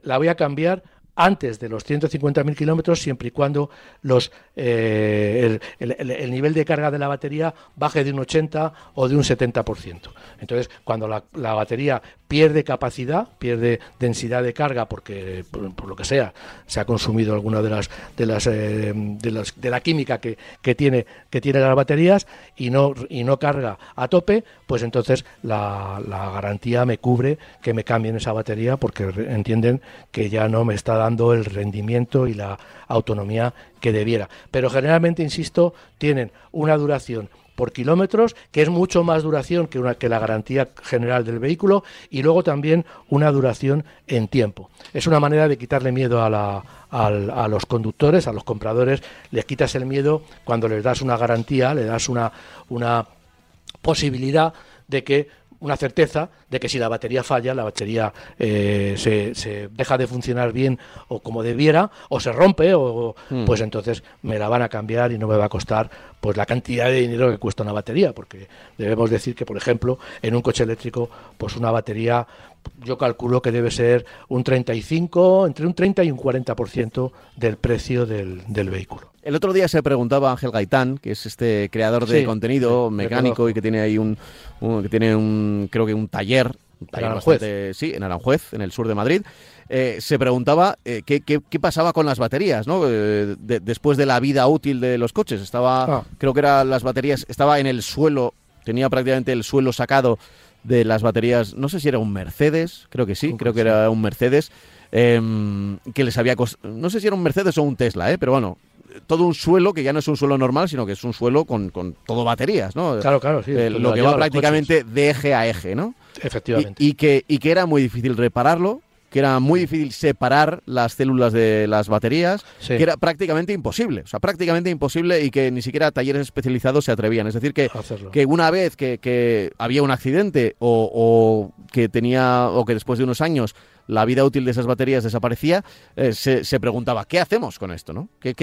la voy a cambiar antes de los 150.000 kilómetros, siempre y cuando los, eh, el, nivel de carga de la batería baje de un 80 o de un 70%. Entonces, cuando la, batería pierde capacidad, pierde densidad de carga, porque por, lo que sea se ha consumido alguna de las de las eh, de, las, de la química que, que, tiene que tiene las baterías y no y no carga a tope, pues entonces la, la garantía me cubre que me cambien esa batería porque entienden que ya no me está dando el rendimiento y la autonomía que debiera. Pero generalmente, insisto, tienen una duración por kilómetros, que es mucho más duración que, una, que la garantía general del vehículo, y luego también una duración en tiempo. Es una manera de quitarle miedo a, la, a, los conductores, a los compradores, les quitas el miedo cuando les das una garantía, le das una, una posibilidad de que una certeza de que si la batería falla, la batería eh, se, se, deja de funcionar bien o como debiera, o se rompe, o mm. pues entonces me la van a cambiar y no me va a costar pues la cantidad de dinero que cuesta una batería, porque debemos decir que, por ejemplo, en un coche eléctrico, pues una batería yo calculo que debe ser un 35, entre un 30 y un 40% del precio del, del, vehículo. El otro día se preguntaba Ángel Gaitán, que es este creador de contenido mecánico y que tiene ahí un, que tiene un creo que un taller, en Aranjuez. sí, en Aranjuez, en el sur de Madrid. Eh, se preguntaba eh, qué, qué, pasaba con las baterías, ¿no? Eh, después de la vida útil de los coches. Estaba, ah. creo que eran las baterías, estaba en el suelo, tenía prácticamente el suelo sacado de las baterías, no sé si era un Mercedes, creo que sí, creo que era un Mercedes, em, que les había no sé si era un Mercedes o un Tesla, ¿eh? pero bueno, todo un suelo que ya no es un suelo normal, sino que es un suelo con, con todo baterías, ¿no? Claro, claro, sí. Eh, lo que va prácticamente de eje a eje, ¿no? Efectivamente. Y, que, y que era muy difícil repararlo, que era muy difícil separar las células de las baterías, que era prácticamente imposible, o sea, prácticamente imposible y que ni siquiera talleres especializados se atrevían. Es decir, que, que una vez que, había un accidente o, que tenía, o que después de unos años la vida útil de esas baterías desaparecía, eh, se, preguntaba, ¿qué hacemos con esto? ¿no? ¿Qué,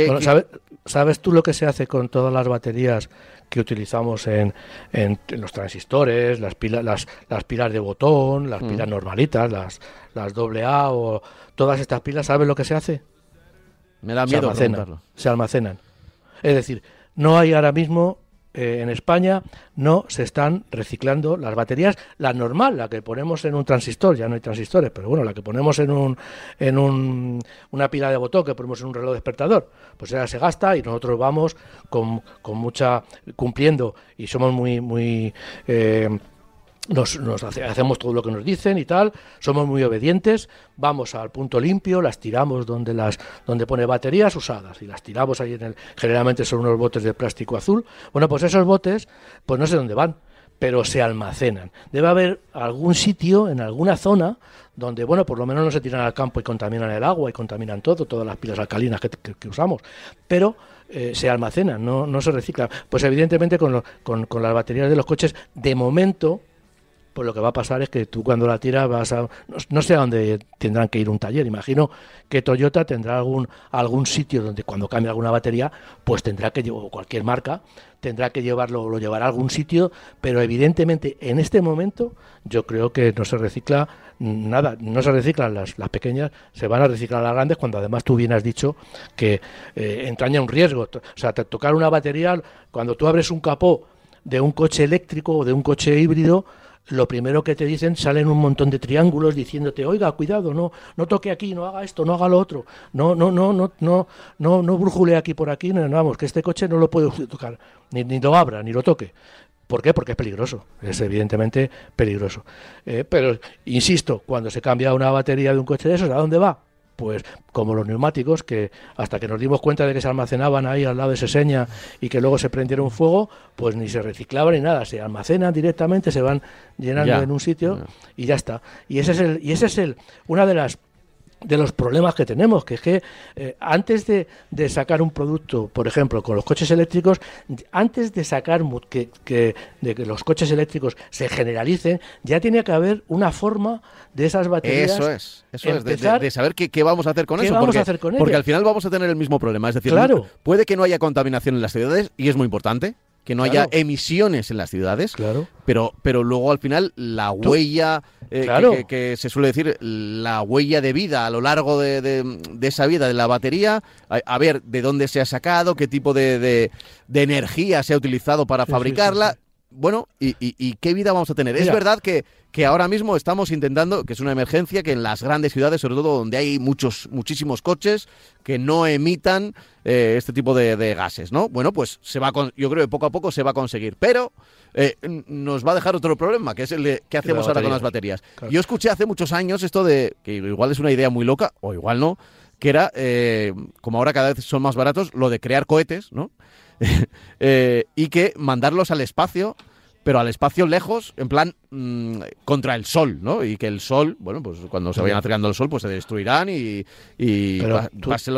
¿sabes, tú lo que se hace con todas las baterías que utilizamos en, en, los transistores, las pilas, las, las pilas de botón, las mm. pilas normalitas, las, las AA o todas estas pilas, ¿sabes lo que se hace? Me da miedo se almacenan, se almacenan. Es decir, no hay ahora mismo eh, en España no se están reciclando las baterías, la normal, la que ponemos en un transistor, ya no hay transistores, pero bueno, la que ponemos en un en un, una pila de botón que ponemos en un reloj despertador, pues ya se gasta y nosotros vamos con, con mucha cumpliendo. Y somos muy muy eh, nos, hacemos todo lo que nos dicen y tal, somos muy obedientes, vamos al punto limpio, las tiramos donde las donde pone baterías usadas y las tiramos ahí en el generalmente son unos botes de plástico azul. Bueno, pues esos botes pues no sé dónde van, pero se almacenan. Debe haber algún sitio en alguna zona donde, bueno, por lo menos no se tiran al campo y contaminan el agua y contaminan todo, todas las pilas alcalinas que, usamos, pero eh, se almacenan, no, no se reciclan. Pues evidentemente con, con, con las baterías de los coches, de momento, pues lo que va a pasar es que tú cuando la tiras vas a... No, sé a dónde tendrán que ir un taller. Imagino que Toyota tendrá algún, algún sitio donde cuando cambie alguna batería, pues tendrá que llevar, cualquier marca, tendrá que llevarlo, lo llevará a algún sitio, pero evidentemente en este momento yo creo que no se recicla nada, no se reciclan las, las pequeñas, se van a reciclar las grandes cuando además tú bien has dicho que eh, entraña un riesgo. O sea, tocar una batería, cuando tú abres un capó de un coche eléctrico o de un coche híbrido, lo primero que te dicen salen un montón de triángulos diciéndote, oiga, cuidado, no, no toque aquí, no haga esto, no haga lo otro, no, no, no, no, no, no, no brujule aquí por aquí, no, vamos, que este coche no lo puede tocar, ni, ni lo abra, ni lo toque. ¿Por qué? Porque es peligroso, es evidentemente peligroso. Eh, pero, insisto, cuando se cambia una batería de un coche de esos, ¿a dónde va? Pues como los neumáticos, que hasta que nos dimos cuenta de que se almacenaban ahí al lado de ese seña y que luego se prendieron fuego, pues ni se reciclaban ni nada, se almacenan directamente, se van llenando en un sitio y ya está. Y ese es el, y ese es el, una de las de los problemas que tenemos, que es que eh, antes de, de, sacar un producto, por ejemplo, con los coches eléctricos, antes de sacar que, que, de que los coches eléctricos se generalicen, ya tiene que haber una forma de esas baterías. Eso es, eso es, de, saber qué, qué, vamos a hacer con eso. porque, a hacer con porque al final vamos a tener el mismo problema. Es decir, puede que no haya contaminación en las ciudades, y es muy importante, que no haya emisiones en las ciudades, claro. pero, pero luego al final la huella eh, que, se suele decir, la huella de vida a lo largo de, esa vida de la batería, a, ver de dónde se ha sacado, qué tipo de, energía se ha utilizado para fabricarla. Bueno, y, qué vida vamos a tener? Es verdad que, que ahora mismo estamos intentando, que es una emergencia, que en las grandes ciudades, sobre todo donde hay muchos, muchísimos coches, que no emitan eh, este tipo de, gases, ¿no? Bueno, pues se va yo creo que poco a poco se va a conseguir, pero eh, nos va a dejar otro problema, que es el de qué hacemos ahora con las baterías. Yo escuché hace muchos años esto de, que igual es una idea muy loca, o igual no, que era, eh, como ahora cada vez son más baratos, lo de crear cohetes, ¿no? y que mandarlos al espacio pero al espacio lejos, en plan mm, contra el sol, ¿no? Y que el sol, bueno, pues cuando se vayan acercando al sol, pues se destruirán y, pero,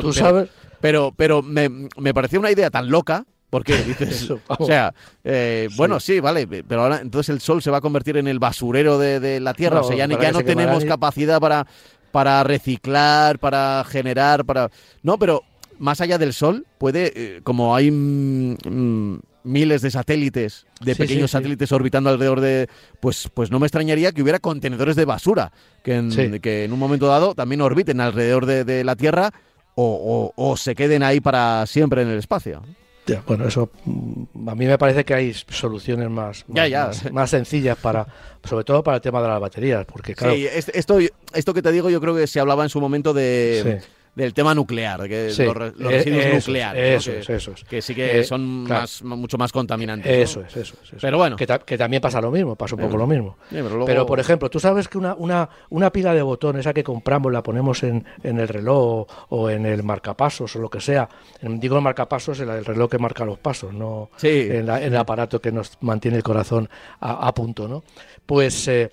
tú, sabes... pero, pero me, me parecía una idea tan loca ¿Por qué? Dices, Eso, o sea, eh, bueno, sí, vale, pero ahora entonces el sol se va a convertir en el basurero de, de la Tierra. No, o sea, ya, ni- ya no tenemos y- capacidad para, para reciclar, para generar, para... No, pero más allá del sol, puede, eh, como hay mm, mm, miles de satélites, de Sí, pequeños sí, sí. satélites orbitando alrededor de... Pues, pues no me extrañaría que hubiera contenedores de basura, que en, que en un momento dado también orbiten alrededor de, de la Tierra o, o- o se queden ahí para siempre en el espacio. Ya, bueno, eso mm, a mí me parece que hay soluciones más, más, ya. más- más sencillas para, sobre todo para el tema de las baterías, porque claro, Sí, es- esto, esto que te digo yo creo que se hablaba en su momento de, Sí. Del tema nuclear, que Sí, los, eh, residuos nucleares. ¿no? eso que, es, eso es. que sí que Eh, son claro. más, mucho más contaminantes. ¿no? Eso es, eso es. eso es. Pero bueno. Que, ta- que también pasa lo mismo, pasa un poco lo mismo. Pero luego- Pero, por ejemplo, tú sabes que una, una, una pila de botones, esa que compramos, la ponemos en, en el reloj o, en el marcapasos o lo que sea. Digo el marcapasos, el, el reloj que marca los pasos, no Sí. en, la- en el aparato que nos mantiene el corazón a, a punto, ¿no? Pues eh,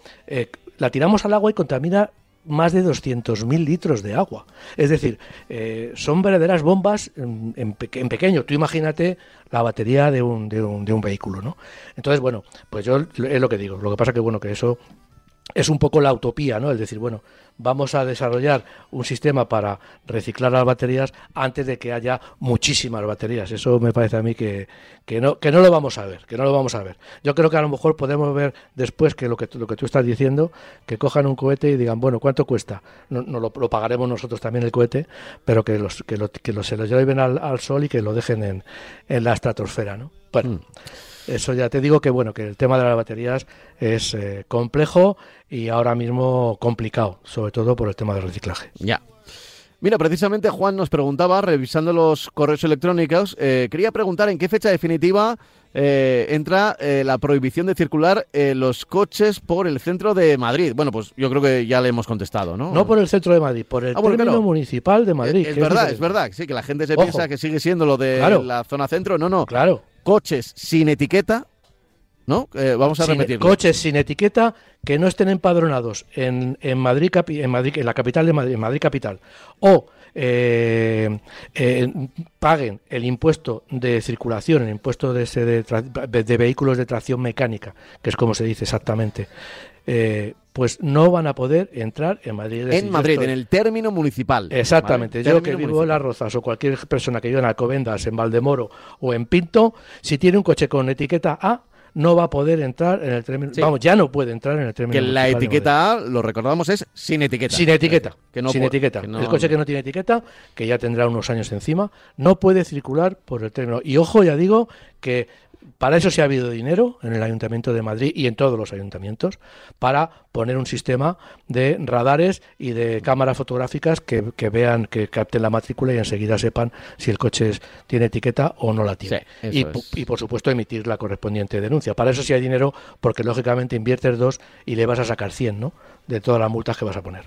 la tiramos al agua y contamina más de 200.000 litros de agua. Es decir, eh, son verdaderas bombas en, en peque- en pequeño. Tú imagínate la batería de un, de, un, de un vehículo, ¿no? Entonces, bueno, pues yo es lo que digo. Lo que pasa que, bueno, que eso es un poco la utopía, ¿no? Es decir, bueno, vamos a desarrollar un sistema para reciclar las baterías antes de que haya muchísimas baterías. Eso me parece a mí que, que no que no lo vamos a ver, que no lo vamos a ver. Yo creo que a lo mejor podemos ver después que lo que lo que tú estás diciendo, que cojan un cohete y digan, bueno, ¿cuánto cuesta? No, no lo, pagaremos nosotros también el cohete, pero que los que, lo, que se lo lleven al, al sol y que lo dejen en, en la estratosfera, ¿no? Bueno. Mm. Eso ya te digo que bueno, que el tema de las baterías es eh, complejo y ahora mismo complicado, sobre todo por el tema del reciclaje. Ya. Mira, precisamente Juan nos preguntaba, revisando los correos electrónicos, eh, quería preguntar en qué fecha definitiva eh, entra eh, la prohibición de circular eh, los coches por el centro de Madrid. Bueno, pues yo creo que ya le hemos contestado, ¿no? No por el centro de Madrid, por el Ah, término municipal de Madrid. Es verdad, es verdad, sí, que la gente se Ojo. piensa que sigue siendo lo de Claro. la zona centro. No, no. Claro. Coches sin etiqueta, ¿no? Eh, vamos a Sin- repetirlo. coches sin etiqueta que no estén empadronados en, en Madrid, capi- en Madrid, en la capital de Madrid, en Madrid capital, o eh, eh, paguen el impuesto de circulación, el impuesto de, ese de, de vehículos de tracción mecánica, que es como se dice exactamente, eh, pues no van a poder entrar en Madrid. Decir, en Madrid, estoy- en el término municipal. Exactamente. Yo que vivo en Las municipal. Rozas o cualquier persona que viva en Alcobendas, en Valdemoro o en Pinto, si tiene un coche con etiqueta A, no va a poder entrar en el término. Sí. Vamos, ya no puede entrar en el término. Que la municipal etiqueta A, lo recordamos, es sin etiqueta. Sin etiqueta. Que no sin etiqueta. que no- El coche que no tiene etiqueta, que ya tendrá unos años encima, no puede circular por el término. Y ojo, ya digo que para eso sí ha habido dinero en el Ayuntamiento de Madrid y en todos los ayuntamientos para poner un sistema de radares y de cámaras fotográficas que, que vean, que capten la matrícula y enseguida sepan si el coche es- tiene etiqueta o no la tiene. Sí, y, por supuesto emitir la correspondiente denuncia. Para eso sí hay dinero porque lógicamente inviertes dos y le vas a sacar 100, ¿no? De todas las multas que vas a poner.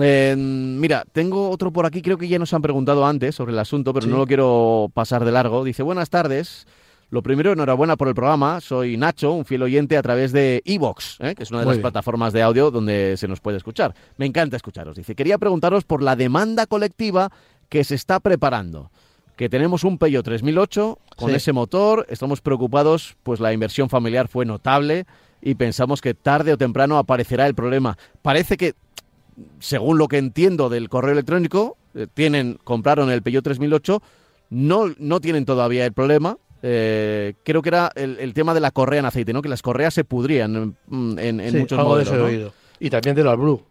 Eh, mira, tengo otro por aquí, creo que ya nos han preguntado antes sobre el asunto, pero Sí. no lo quiero pasar de largo. Dice, buenas tardes. Lo primero, enhorabuena por el programa. Soy Nacho, un fiel oyente a través de Evox, ¿eh? que es una de Muy las bien. plataformas de audio donde se nos puede escuchar. Me encanta escucharos. Dice, quería preguntaros por la demanda colectiva que se está preparando. Que tenemos un Peugeot 3008 con Sí. ese motor, estamos preocupados, pues la inversión familiar fue notable y pensamos que tarde o temprano aparecerá el problema. Parece que según lo que entiendo del correo electrónico, eh, tienen, compraron el Peugeot 3008, no, no tienen todavía el problema. Eh, creo que era el, el tema de la correa en aceite, ¿no? Que las correas se pudrían mm, en, en Sí, muchos algo de modelos. ¿no? oído. Y también de los Blue,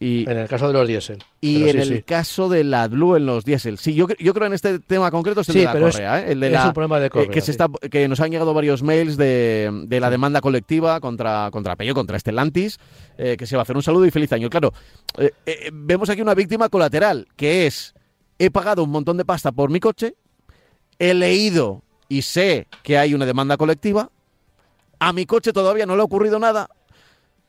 Y, en el caso de los diésel. y Pero en sí, el sí. caso de la Blue en los diésel. Sí, yo, yo creo en este tema concreto es el Sí, de la es- correa, ¿eh? El de es un problema de eh, correa, que, se está, que nos han llegado varios mails de, de la demanda colectiva contra, contra contra Stellantis, eh, que se va a hacer un saludo y feliz año. Claro, eh, eh, vemos aquí una víctima colateral, que es, he pagado un montón de pasta por mi coche, he leído y sé que hay una demanda colectiva, a mi coche todavía no le ha ocurrido nada,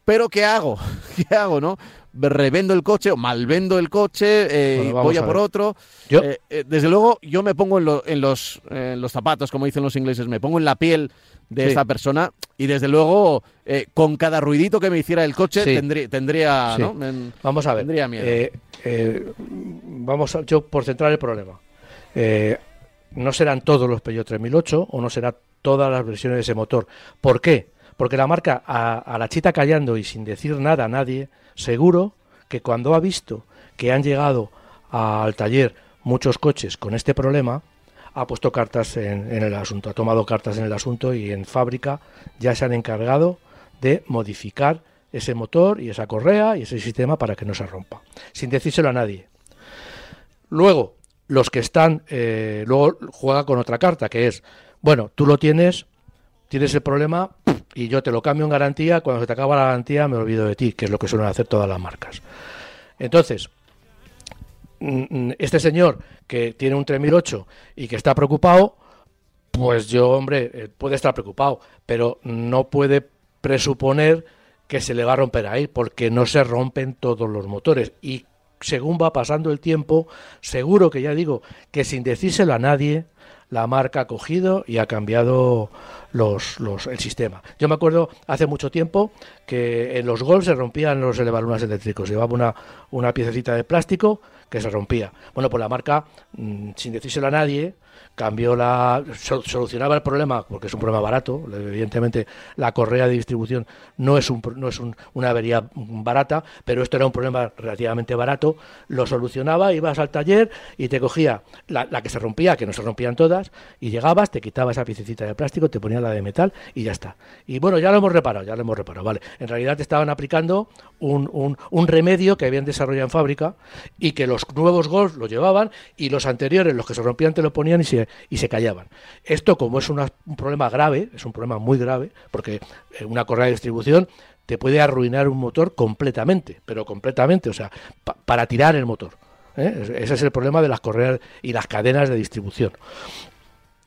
pero ¿qué hago? ¿Qué hago, no? Revendo el coche o malvendo el coche, eh, Bueno, voy a a por otro. Yo- Eh, eh, desde luego, yo me pongo en, lo- en los, en los zapatos, como dicen los ingleses, me pongo en la piel de Sí. esta persona y desde luego, eh, con cada ruidito que me hiciera el coche, Sí. tendría, tendría Sí. ¿no? Men- Vamos a ver. Tendría miedo. Eh, eh, vamos a, yo por centrar el problema. No serán todos los Peugeot 3008 o no serán todas las versiones de ese motor. ¿Por qué? Porque la marca, a, la chita callando y sin decir nada a nadie, seguro que cuando ha visto que han llegado al taller muchos coches con este problema, ha puesto cartas en, el asunto, ha tomado cartas en el asunto y en fábrica ya se han encargado de modificar ese motor y esa correa y ese sistema para que no se rompa, sin decírselo a nadie. Luego, los que están, eh, luego juega con otra carta, que es, bueno, tú lo tienes, tienes el problema y yo te lo cambio en garantía, cuando se te acaba la garantía me olvido de ti, que es lo que suelen hacer todas las marcas. Entonces, mm, mm, este señor que tiene un 3008 y que está preocupado, pues yo, hombre, eh, puede estar preocupado, pero no puede presuponer que se le va a romper ahí, porque no se rompen todos los motores. Y según va pasando el tiempo, seguro que ya digo que sin decírselo a nadie, la marca ha cogido y ha cambiado los, los, el sistema. Yo me acuerdo hace mucho tiempo que en los Golf se rompían los elevalunas eléctricos. Llevaba una, una piececita de plástico que se rompía. Bueno, pues la marca, mm, sin decírselo a nadie, cambió la solucionaba el problema porque es un problema barato evidentemente la correa de distribución no es un no es una avería barata pero esto era un problema relativamente barato lo solucionaba ibas al taller y te cogía la, que se rompía que no se rompían todas y llegabas te quitaba esa piececita de plástico te ponía la de metal y ya está. Y bueno ya lo hemos reparado ya lo hemos reparado vale. En realidad te estaban aplicando un, un, un remedio que habían desarrollado en fábrica y que los nuevos Golf lo llevaban y los anteriores los que se rompían te lo ponían y y se callaban. Esto, como es un problema grave, es un problema muy grave, porque eh, una correa de distribución te puede arruinar un motor completamente, pero completamente, o sea, para tirar el motor. ¿eh? Ese es el problema de las correas y las cadenas de distribución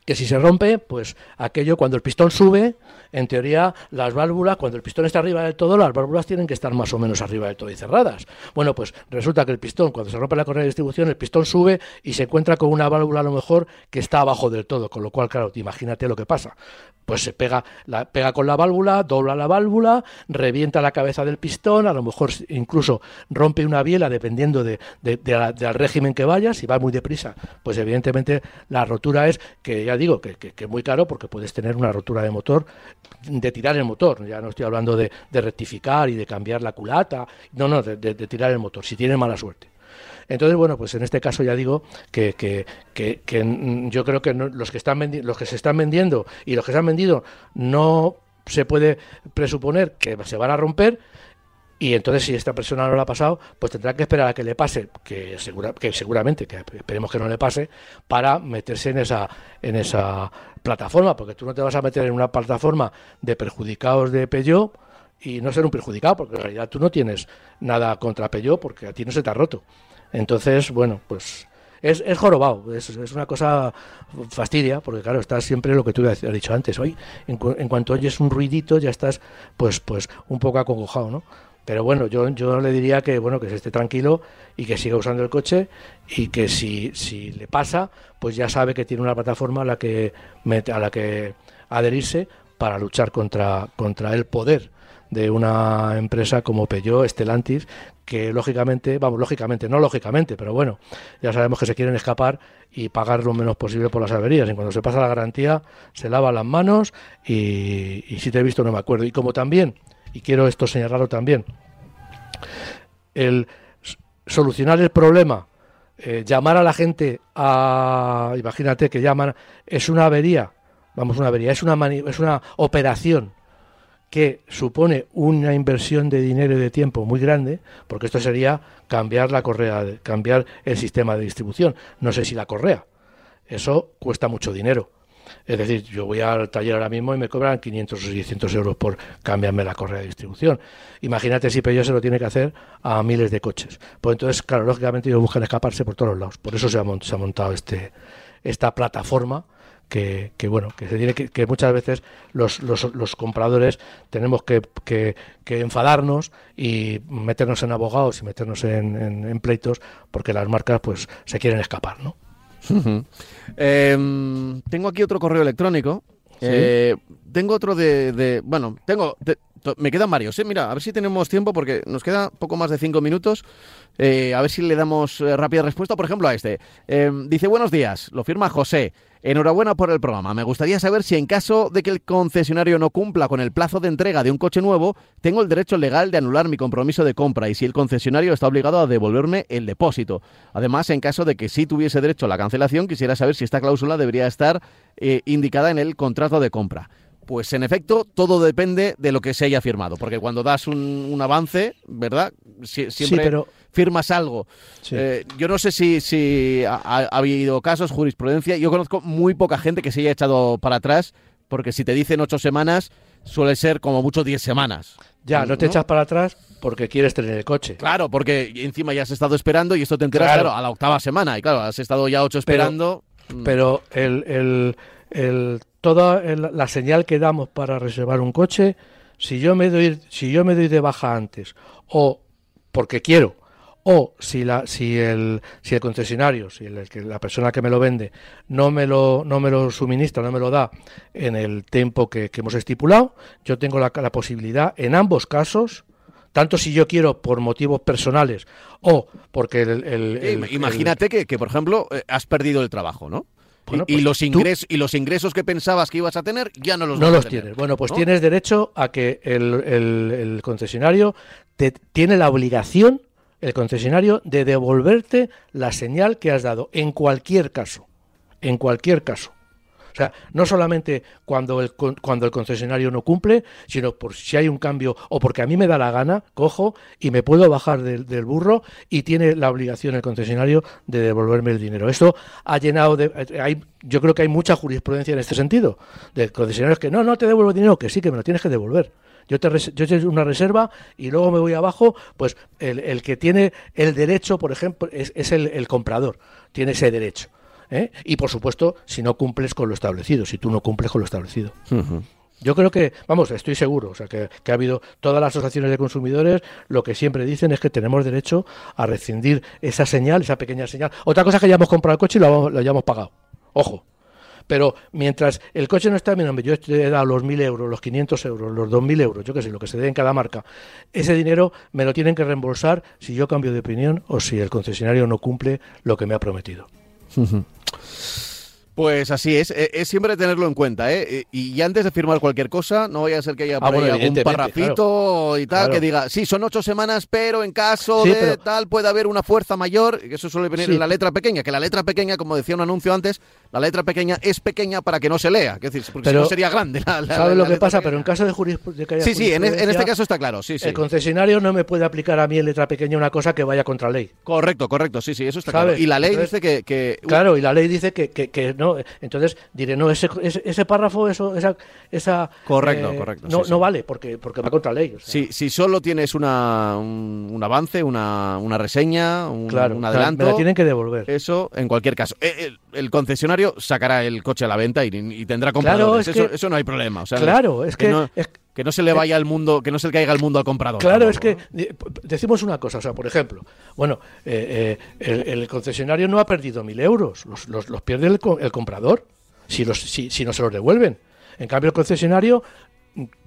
que si se rompe, pues aquello cuando el pistón sube, en teoría las válvulas, cuando el pistón está arriba del todo, las válvulas tienen que estar más o menos arriba del todo y cerradas. Bueno, pues resulta que el pistón, cuando se rompe la correa de distribución, el pistón sube y se encuentra con una válvula a lo mejor que está abajo del todo, con lo cual, claro, imagínate lo que pasa pues se pega, pega con la válvula, dobla la válvula, revienta la cabeza del pistón, a lo mejor incluso rompe una biela dependiendo de, del régimen que vaya, si va muy deprisa, pues evidentemente la rotura es, que ya digo, que, es muy caro porque puedes tener una rotura de motor, de tirar el motor, ya no estoy hablando de, rectificar y de cambiar la culata, no, no, de, tirar el motor, si tienes mala suerte. Entonces, bueno, pues en este caso ya digo que, que, que, yo creo que los que están los que se están vendiendo y los que se han vendido no se puede presuponer que se van a romper y entonces si esta persona no lo ha pasado, pues tendrá que esperar a que le pase, que, segura, que seguramente, que esperemos que no le pase, para meterse en esa, en esa plataforma, porque tú no te vas a meter en una plataforma de perjudicados de Peugeot y no ser un perjudicado, porque en realidad tú no tienes nada contra Peugeot porque a ti no se te ha roto. Entonces, bueno, pues es, es jorobado, es, es, una cosa fastidia, porque claro, estás siempre lo que tú has dicho antes, hoy en, en, cuanto oyes un ruidito ya estás pues pues un poco acongojado, ¿no? Pero bueno, yo, yo le diría que bueno que se esté tranquilo y que siga usando el coche y que si, si le pasa, pues ya sabe que tiene una plataforma a la que a la que adherirse para luchar contra, contra el poder de una empresa como Peugeot, Stellantis, que lógicamente, vamos, lógicamente, no lógicamente, pero bueno, ya sabemos que se quieren escapar y pagar lo menos posible por las averías. Y cuando se pasa la garantía, se lava las manos y, si te he visto no me acuerdo. Y como también, y quiero esto señalarlo también, el solucionar el problema, eh, llamar a la gente a, imagínate que llaman, es una avería, vamos, una avería, es una, es una operación que supone una inversión de dinero y de tiempo muy grande, porque esto sería cambiar la correa, cambiar el sistema de distribución. No sé si la correa. Eso cuesta mucho dinero. Es decir, yo voy al taller ahora mismo y me cobran 500 o 600 euros por cambiarme la correa de distribución. Imagínate si Peugeot se lo tiene que hacer a miles de coches. Pues entonces, claro, lógicamente ellos buscan escaparse por todos los lados. Por eso se ha, montado este, esta plataforma que, bueno, que se tiene que, muchas veces los, los, compradores tenemos que, que, enfadarnos y meternos en abogados y meternos en, pleitos porque las marcas pues se quieren escapar, ¿no? Em, tengo aquí otro correo electrónico. Eh, tengo otro de, bueno, tengo me quedan varios, ¿eh? Mira, a ver si tenemos tiempo porque nos queda poco más de cinco minutos. Eh, a ver si le damos rápida respuesta, por ejemplo, a este. Em, dice, buenos días, lo firma José. Enhorabuena por el programa. Me gustaría saber si en caso de que el concesionario no cumpla con el plazo de entrega de un coche nuevo, tengo el derecho legal de anular mi compromiso de compra y si el concesionario está obligado a devolverme el depósito. Además, en caso de que sí tuviese derecho a la cancelación, quisiera saber si esta cláusula debería estar eh, indicada en el contrato de compra. Pues en efecto, todo depende de lo que se haya firmado, porque cuando das un, avance, ¿verdad? siempre firmas algo. Eh, yo no sé si, si ha, habido casos, jurisprudencia. Yo conozco muy poca gente que se haya echado para atrás, porque si te dicen ocho semanas, suele ser como mucho diez semanas. Ya, no te echas para atrás porque quieres tener el coche. Claro, porque encima ya has estado esperando y esto te enteras claro. a la octava semana. Y claro, has estado ya ocho esperando. Pero, mm. el, el, toda la señal que damos para reservar un coche, si yo me doy, si yo me doy de baja antes o porque quiero o si la si el si el concesionario si el, la persona que me lo vende no me lo no me lo suministra no me lo da en el tiempo que, hemos estipulado yo tengo la, la, posibilidad en ambos casos tanto si yo quiero por motivos personales o porque el, imagínate que, que, por ejemplo eh, has perdido el trabajo no y, pues los ingresos, y los ingresos que pensabas que ibas a tener ya no los no los tienes. Bueno, pues tienes derecho a que el, el concesionario te, tiene la obligación el concesionario de devolverte la señal que has dado, en cualquier caso, en cualquier caso. O sea, no solamente cuando el, cuando el concesionario no cumple, sino por si hay un cambio o porque a mí me da la gana, cojo y me puedo bajar del, burro y tiene la obligación el concesionario de devolverme el dinero. Esto ha llenado de... Hay, yo creo que hay mucha jurisprudencia en este sentido, de concesionarios que no, no te devuelvo el dinero, que sí, que me lo tienes que devolver yo te yo te una reserva y luego me voy abajo, pues el, el que tiene el derecho, por ejemplo, es, es el, el, comprador, tiene ese derecho. ¿eh? Y por supuesto, si no cumples con lo establecido, si tú no cumples con lo establecido. Yo creo que, vamos, estoy seguro, o sea, que, que, ha habido todas las asociaciones de consumidores, lo que siempre dicen es que tenemos derecho a rescindir esa señal, esa pequeña señal. Otra cosa es que ya hemos comprado el coche y lo, lo hayamos pagado. Ojo, pero mientras el coche no está en mi yo he dado los 1.000 euros, los 500 euros, los 2.000 euros, yo qué sé, lo que se dé en cada marca, ese dinero me lo tienen que reembolsar si yo cambio de opinión o si el concesionario no cumple lo que me ha prometido. Pues así es, e, es siempre tenerlo en cuenta, ¿eh? E, y antes de firmar cualquier cosa, no vaya a ser que haya ah, por algún parrafito y tal que diga, sí, son ocho semanas, pero en caso de tal puede haber una fuerza mayor, que eso suele venir en la letra pequeña, que la letra pequeña, como decía un anuncio antes, la letra pequeña es pequeña para que no se lea, que decir, porque si no sería grande. La, ¿Sabes lo que pasa? Pero en caso de jurisprudencia... Sí, sí, en, este caso está claro, sí, sí. El concesionario no me puede aplicar a mí en letra pequeña una cosa que vaya contra ley. Correcto, correcto, sí, sí, eso está claro. Y la ley dice que, Claro, y la ley dice que, que no, entonces diré, no, ese, ese, párrafo, eso, esa... esa correcto, eh, correcto. No, no vale, porque, porque va contra ley. si, si solo tienes una, un, avance, una, una reseña, un, claro, un adelanto... Me la tienen que devolver. Eso, en cualquier caso. Eh, el, concesionario sacará el coche a la venta y, tendrá compradores. eso, eso, no hay problema. claro, es que... no, que no se le eh, vaya al mundo, que no se le caiga al mundo al comprador. Claro, es que decimos una cosa, o sea, por ejemplo, bueno, el, concesionario no ha perdido mil euros, los, los, los pierde el, comprador si, los, si, si no se los devuelven. En cambio, el concesionario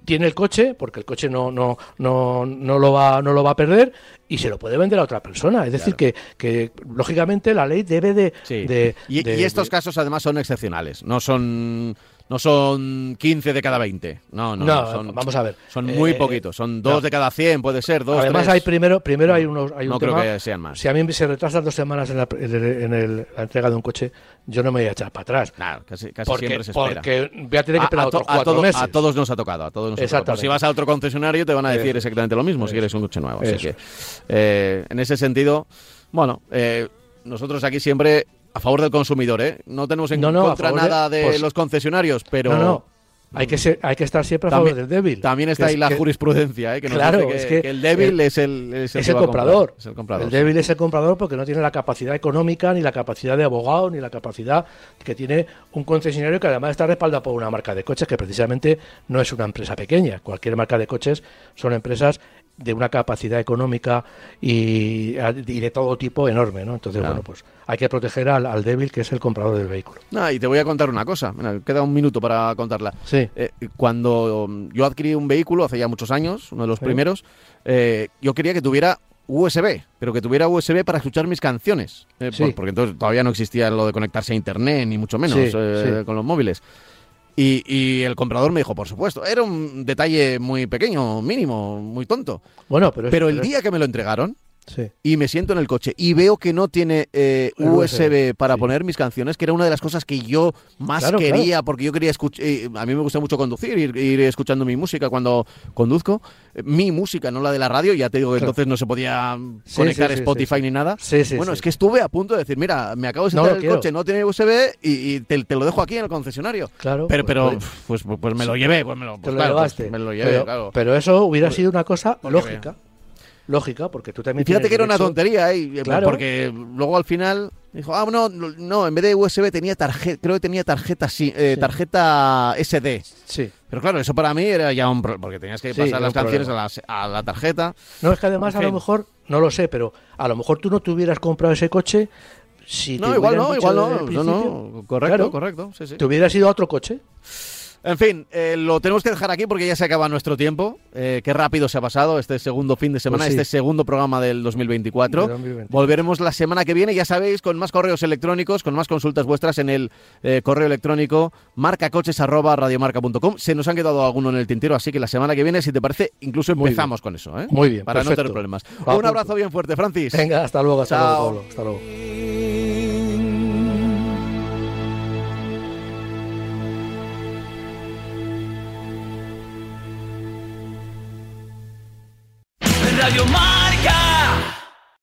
tiene el coche, porque el coche no, no, no, no, lo va, no lo va a perder, y se lo puede vender a otra persona. Es decir, que, que lógicamente la ley debe de... de, y, estos casos además son excepcionales, no son no son 15 de cada 20. No, no, son, vamos a ver. Son muy eh, poquitos, son 2 de cada 100, puede ser, dos, Además hay primero, primero hay unos hay un No creo que sean más. Si a mí se retrasan dos semanas en la, en la entrega de un coche, yo no me voy a echar para atrás. Claro, casi, casi siempre se espera. Porque voy a tener que esperar a, otros cuatro meses. A todos nos ha tocado, a todos nos ha tocado. Si vas a otro concesionario te van a decir exactamente lo mismo si quieres un coche nuevo. Así que, eh, en ese sentido, bueno, eh, nosotros aquí siempre a favor del consumidor, ¿eh? No tenemos en contra nada de, pues los concesionarios, pero... No, no. Hay que, ser, hay que estar siempre a favor del débil. También está ahí la jurisprudencia, ¿eh? que claro, es que, el débil es el, es el, comprador. es el comprador. El débil es el comprador porque no tiene la capacidad económica, ni la capacidad de abogado, ni la capacidad que tiene un concesionario que además está respaldado por una marca de coches que precisamente no es una empresa pequeña. Cualquier marca de coches son empresas de una capacidad económica y, de todo tipo enorme, ¿no? Entonces, bueno, pues hay que proteger al, débil que es el comprador del vehículo. Ah, y te voy a contar una cosa, queda un minuto para contarla. Sí. Eh, cuando yo adquirí un vehículo hace ya muchos años, uno de los primeros, eh, yo quería que tuviera USB, pero que tuviera USB para escuchar mis canciones. Eh, Sí. por- porque entonces todavía no existía lo de conectarse a internet, ni mucho menos eh, sí. con los móviles. Y, y el comprador me dijo, por supuesto, era un detalle muy pequeño, mínimo, muy tonto. Bueno, pero, es- Pero el pero es- día que me lo entregaron Sí. y me siento en el coche y veo que no tiene eh, USB, para sí. poner mis canciones, que era una de las cosas que yo más Claro, quería, porque yo quería escuchar, a mí me gusta mucho conducir, ir, ir escuchando mi música cuando conduzco, eh, mi música, no la de la radio, ya te digo que Claro. entonces no se podía conectar sí, Spotify ni nada. Sí, sí, bueno, es que estuve a punto de decir, mira, me acabo de No sentar lo en el quiero. coche, no tiene USB y, y te, te lo dejo aquí en el concesionario. Claro, Pero, pero pues- pues, pues, me lo llevé, pues me lo, Te pues lo pues llevaste. me lo llevé, pero, claro. pero eso hubiera sido una cosa lógica. Lógica, porque tú también Y fíjate que era una tontería, ¿eh? Y, eh, Claro. porque luego al final dijo, ah, no, no, en vez de USB tenía tarjeta, creo que tenía tarjeta, sí, eh, Sí. tarjeta SD. Sí. Pero claro, eso para mí era ya un problema, porque tenías que Sí, pasar las canciones a, las- a la tarjeta. No, es que además En a lo mejor, no lo sé, pero a lo mejor tú no te hubieras comprado ese coche si No, te igual no, igual no, no, no, correcto, Claro. correcto, sí, sí. Te hubieras ido a otro coche. En fin, eh, lo tenemos que dejar aquí porque ya se acaba nuestro tiempo. Eh, qué rápido se ha pasado este segundo fin de semana, Pues sí. este segundo programa del 2024. Del 2024. Volveremos la semana que viene, ya sabéis, con más correos electrónicos, con más consultas vuestras en el eh, correo electrónico marcacoches@radiomarca.com. Se nos han quedado alguno en el tintero, así que la semana que viene, si te parece, incluso empezamos con eso, ¿eh? Muy bien, Para no tener problemas. Va Un abrazo bien fuerte, Francis. Venga, hasta luego, hasta Chao. luego, Pablo. Hasta luego. Radio Marca.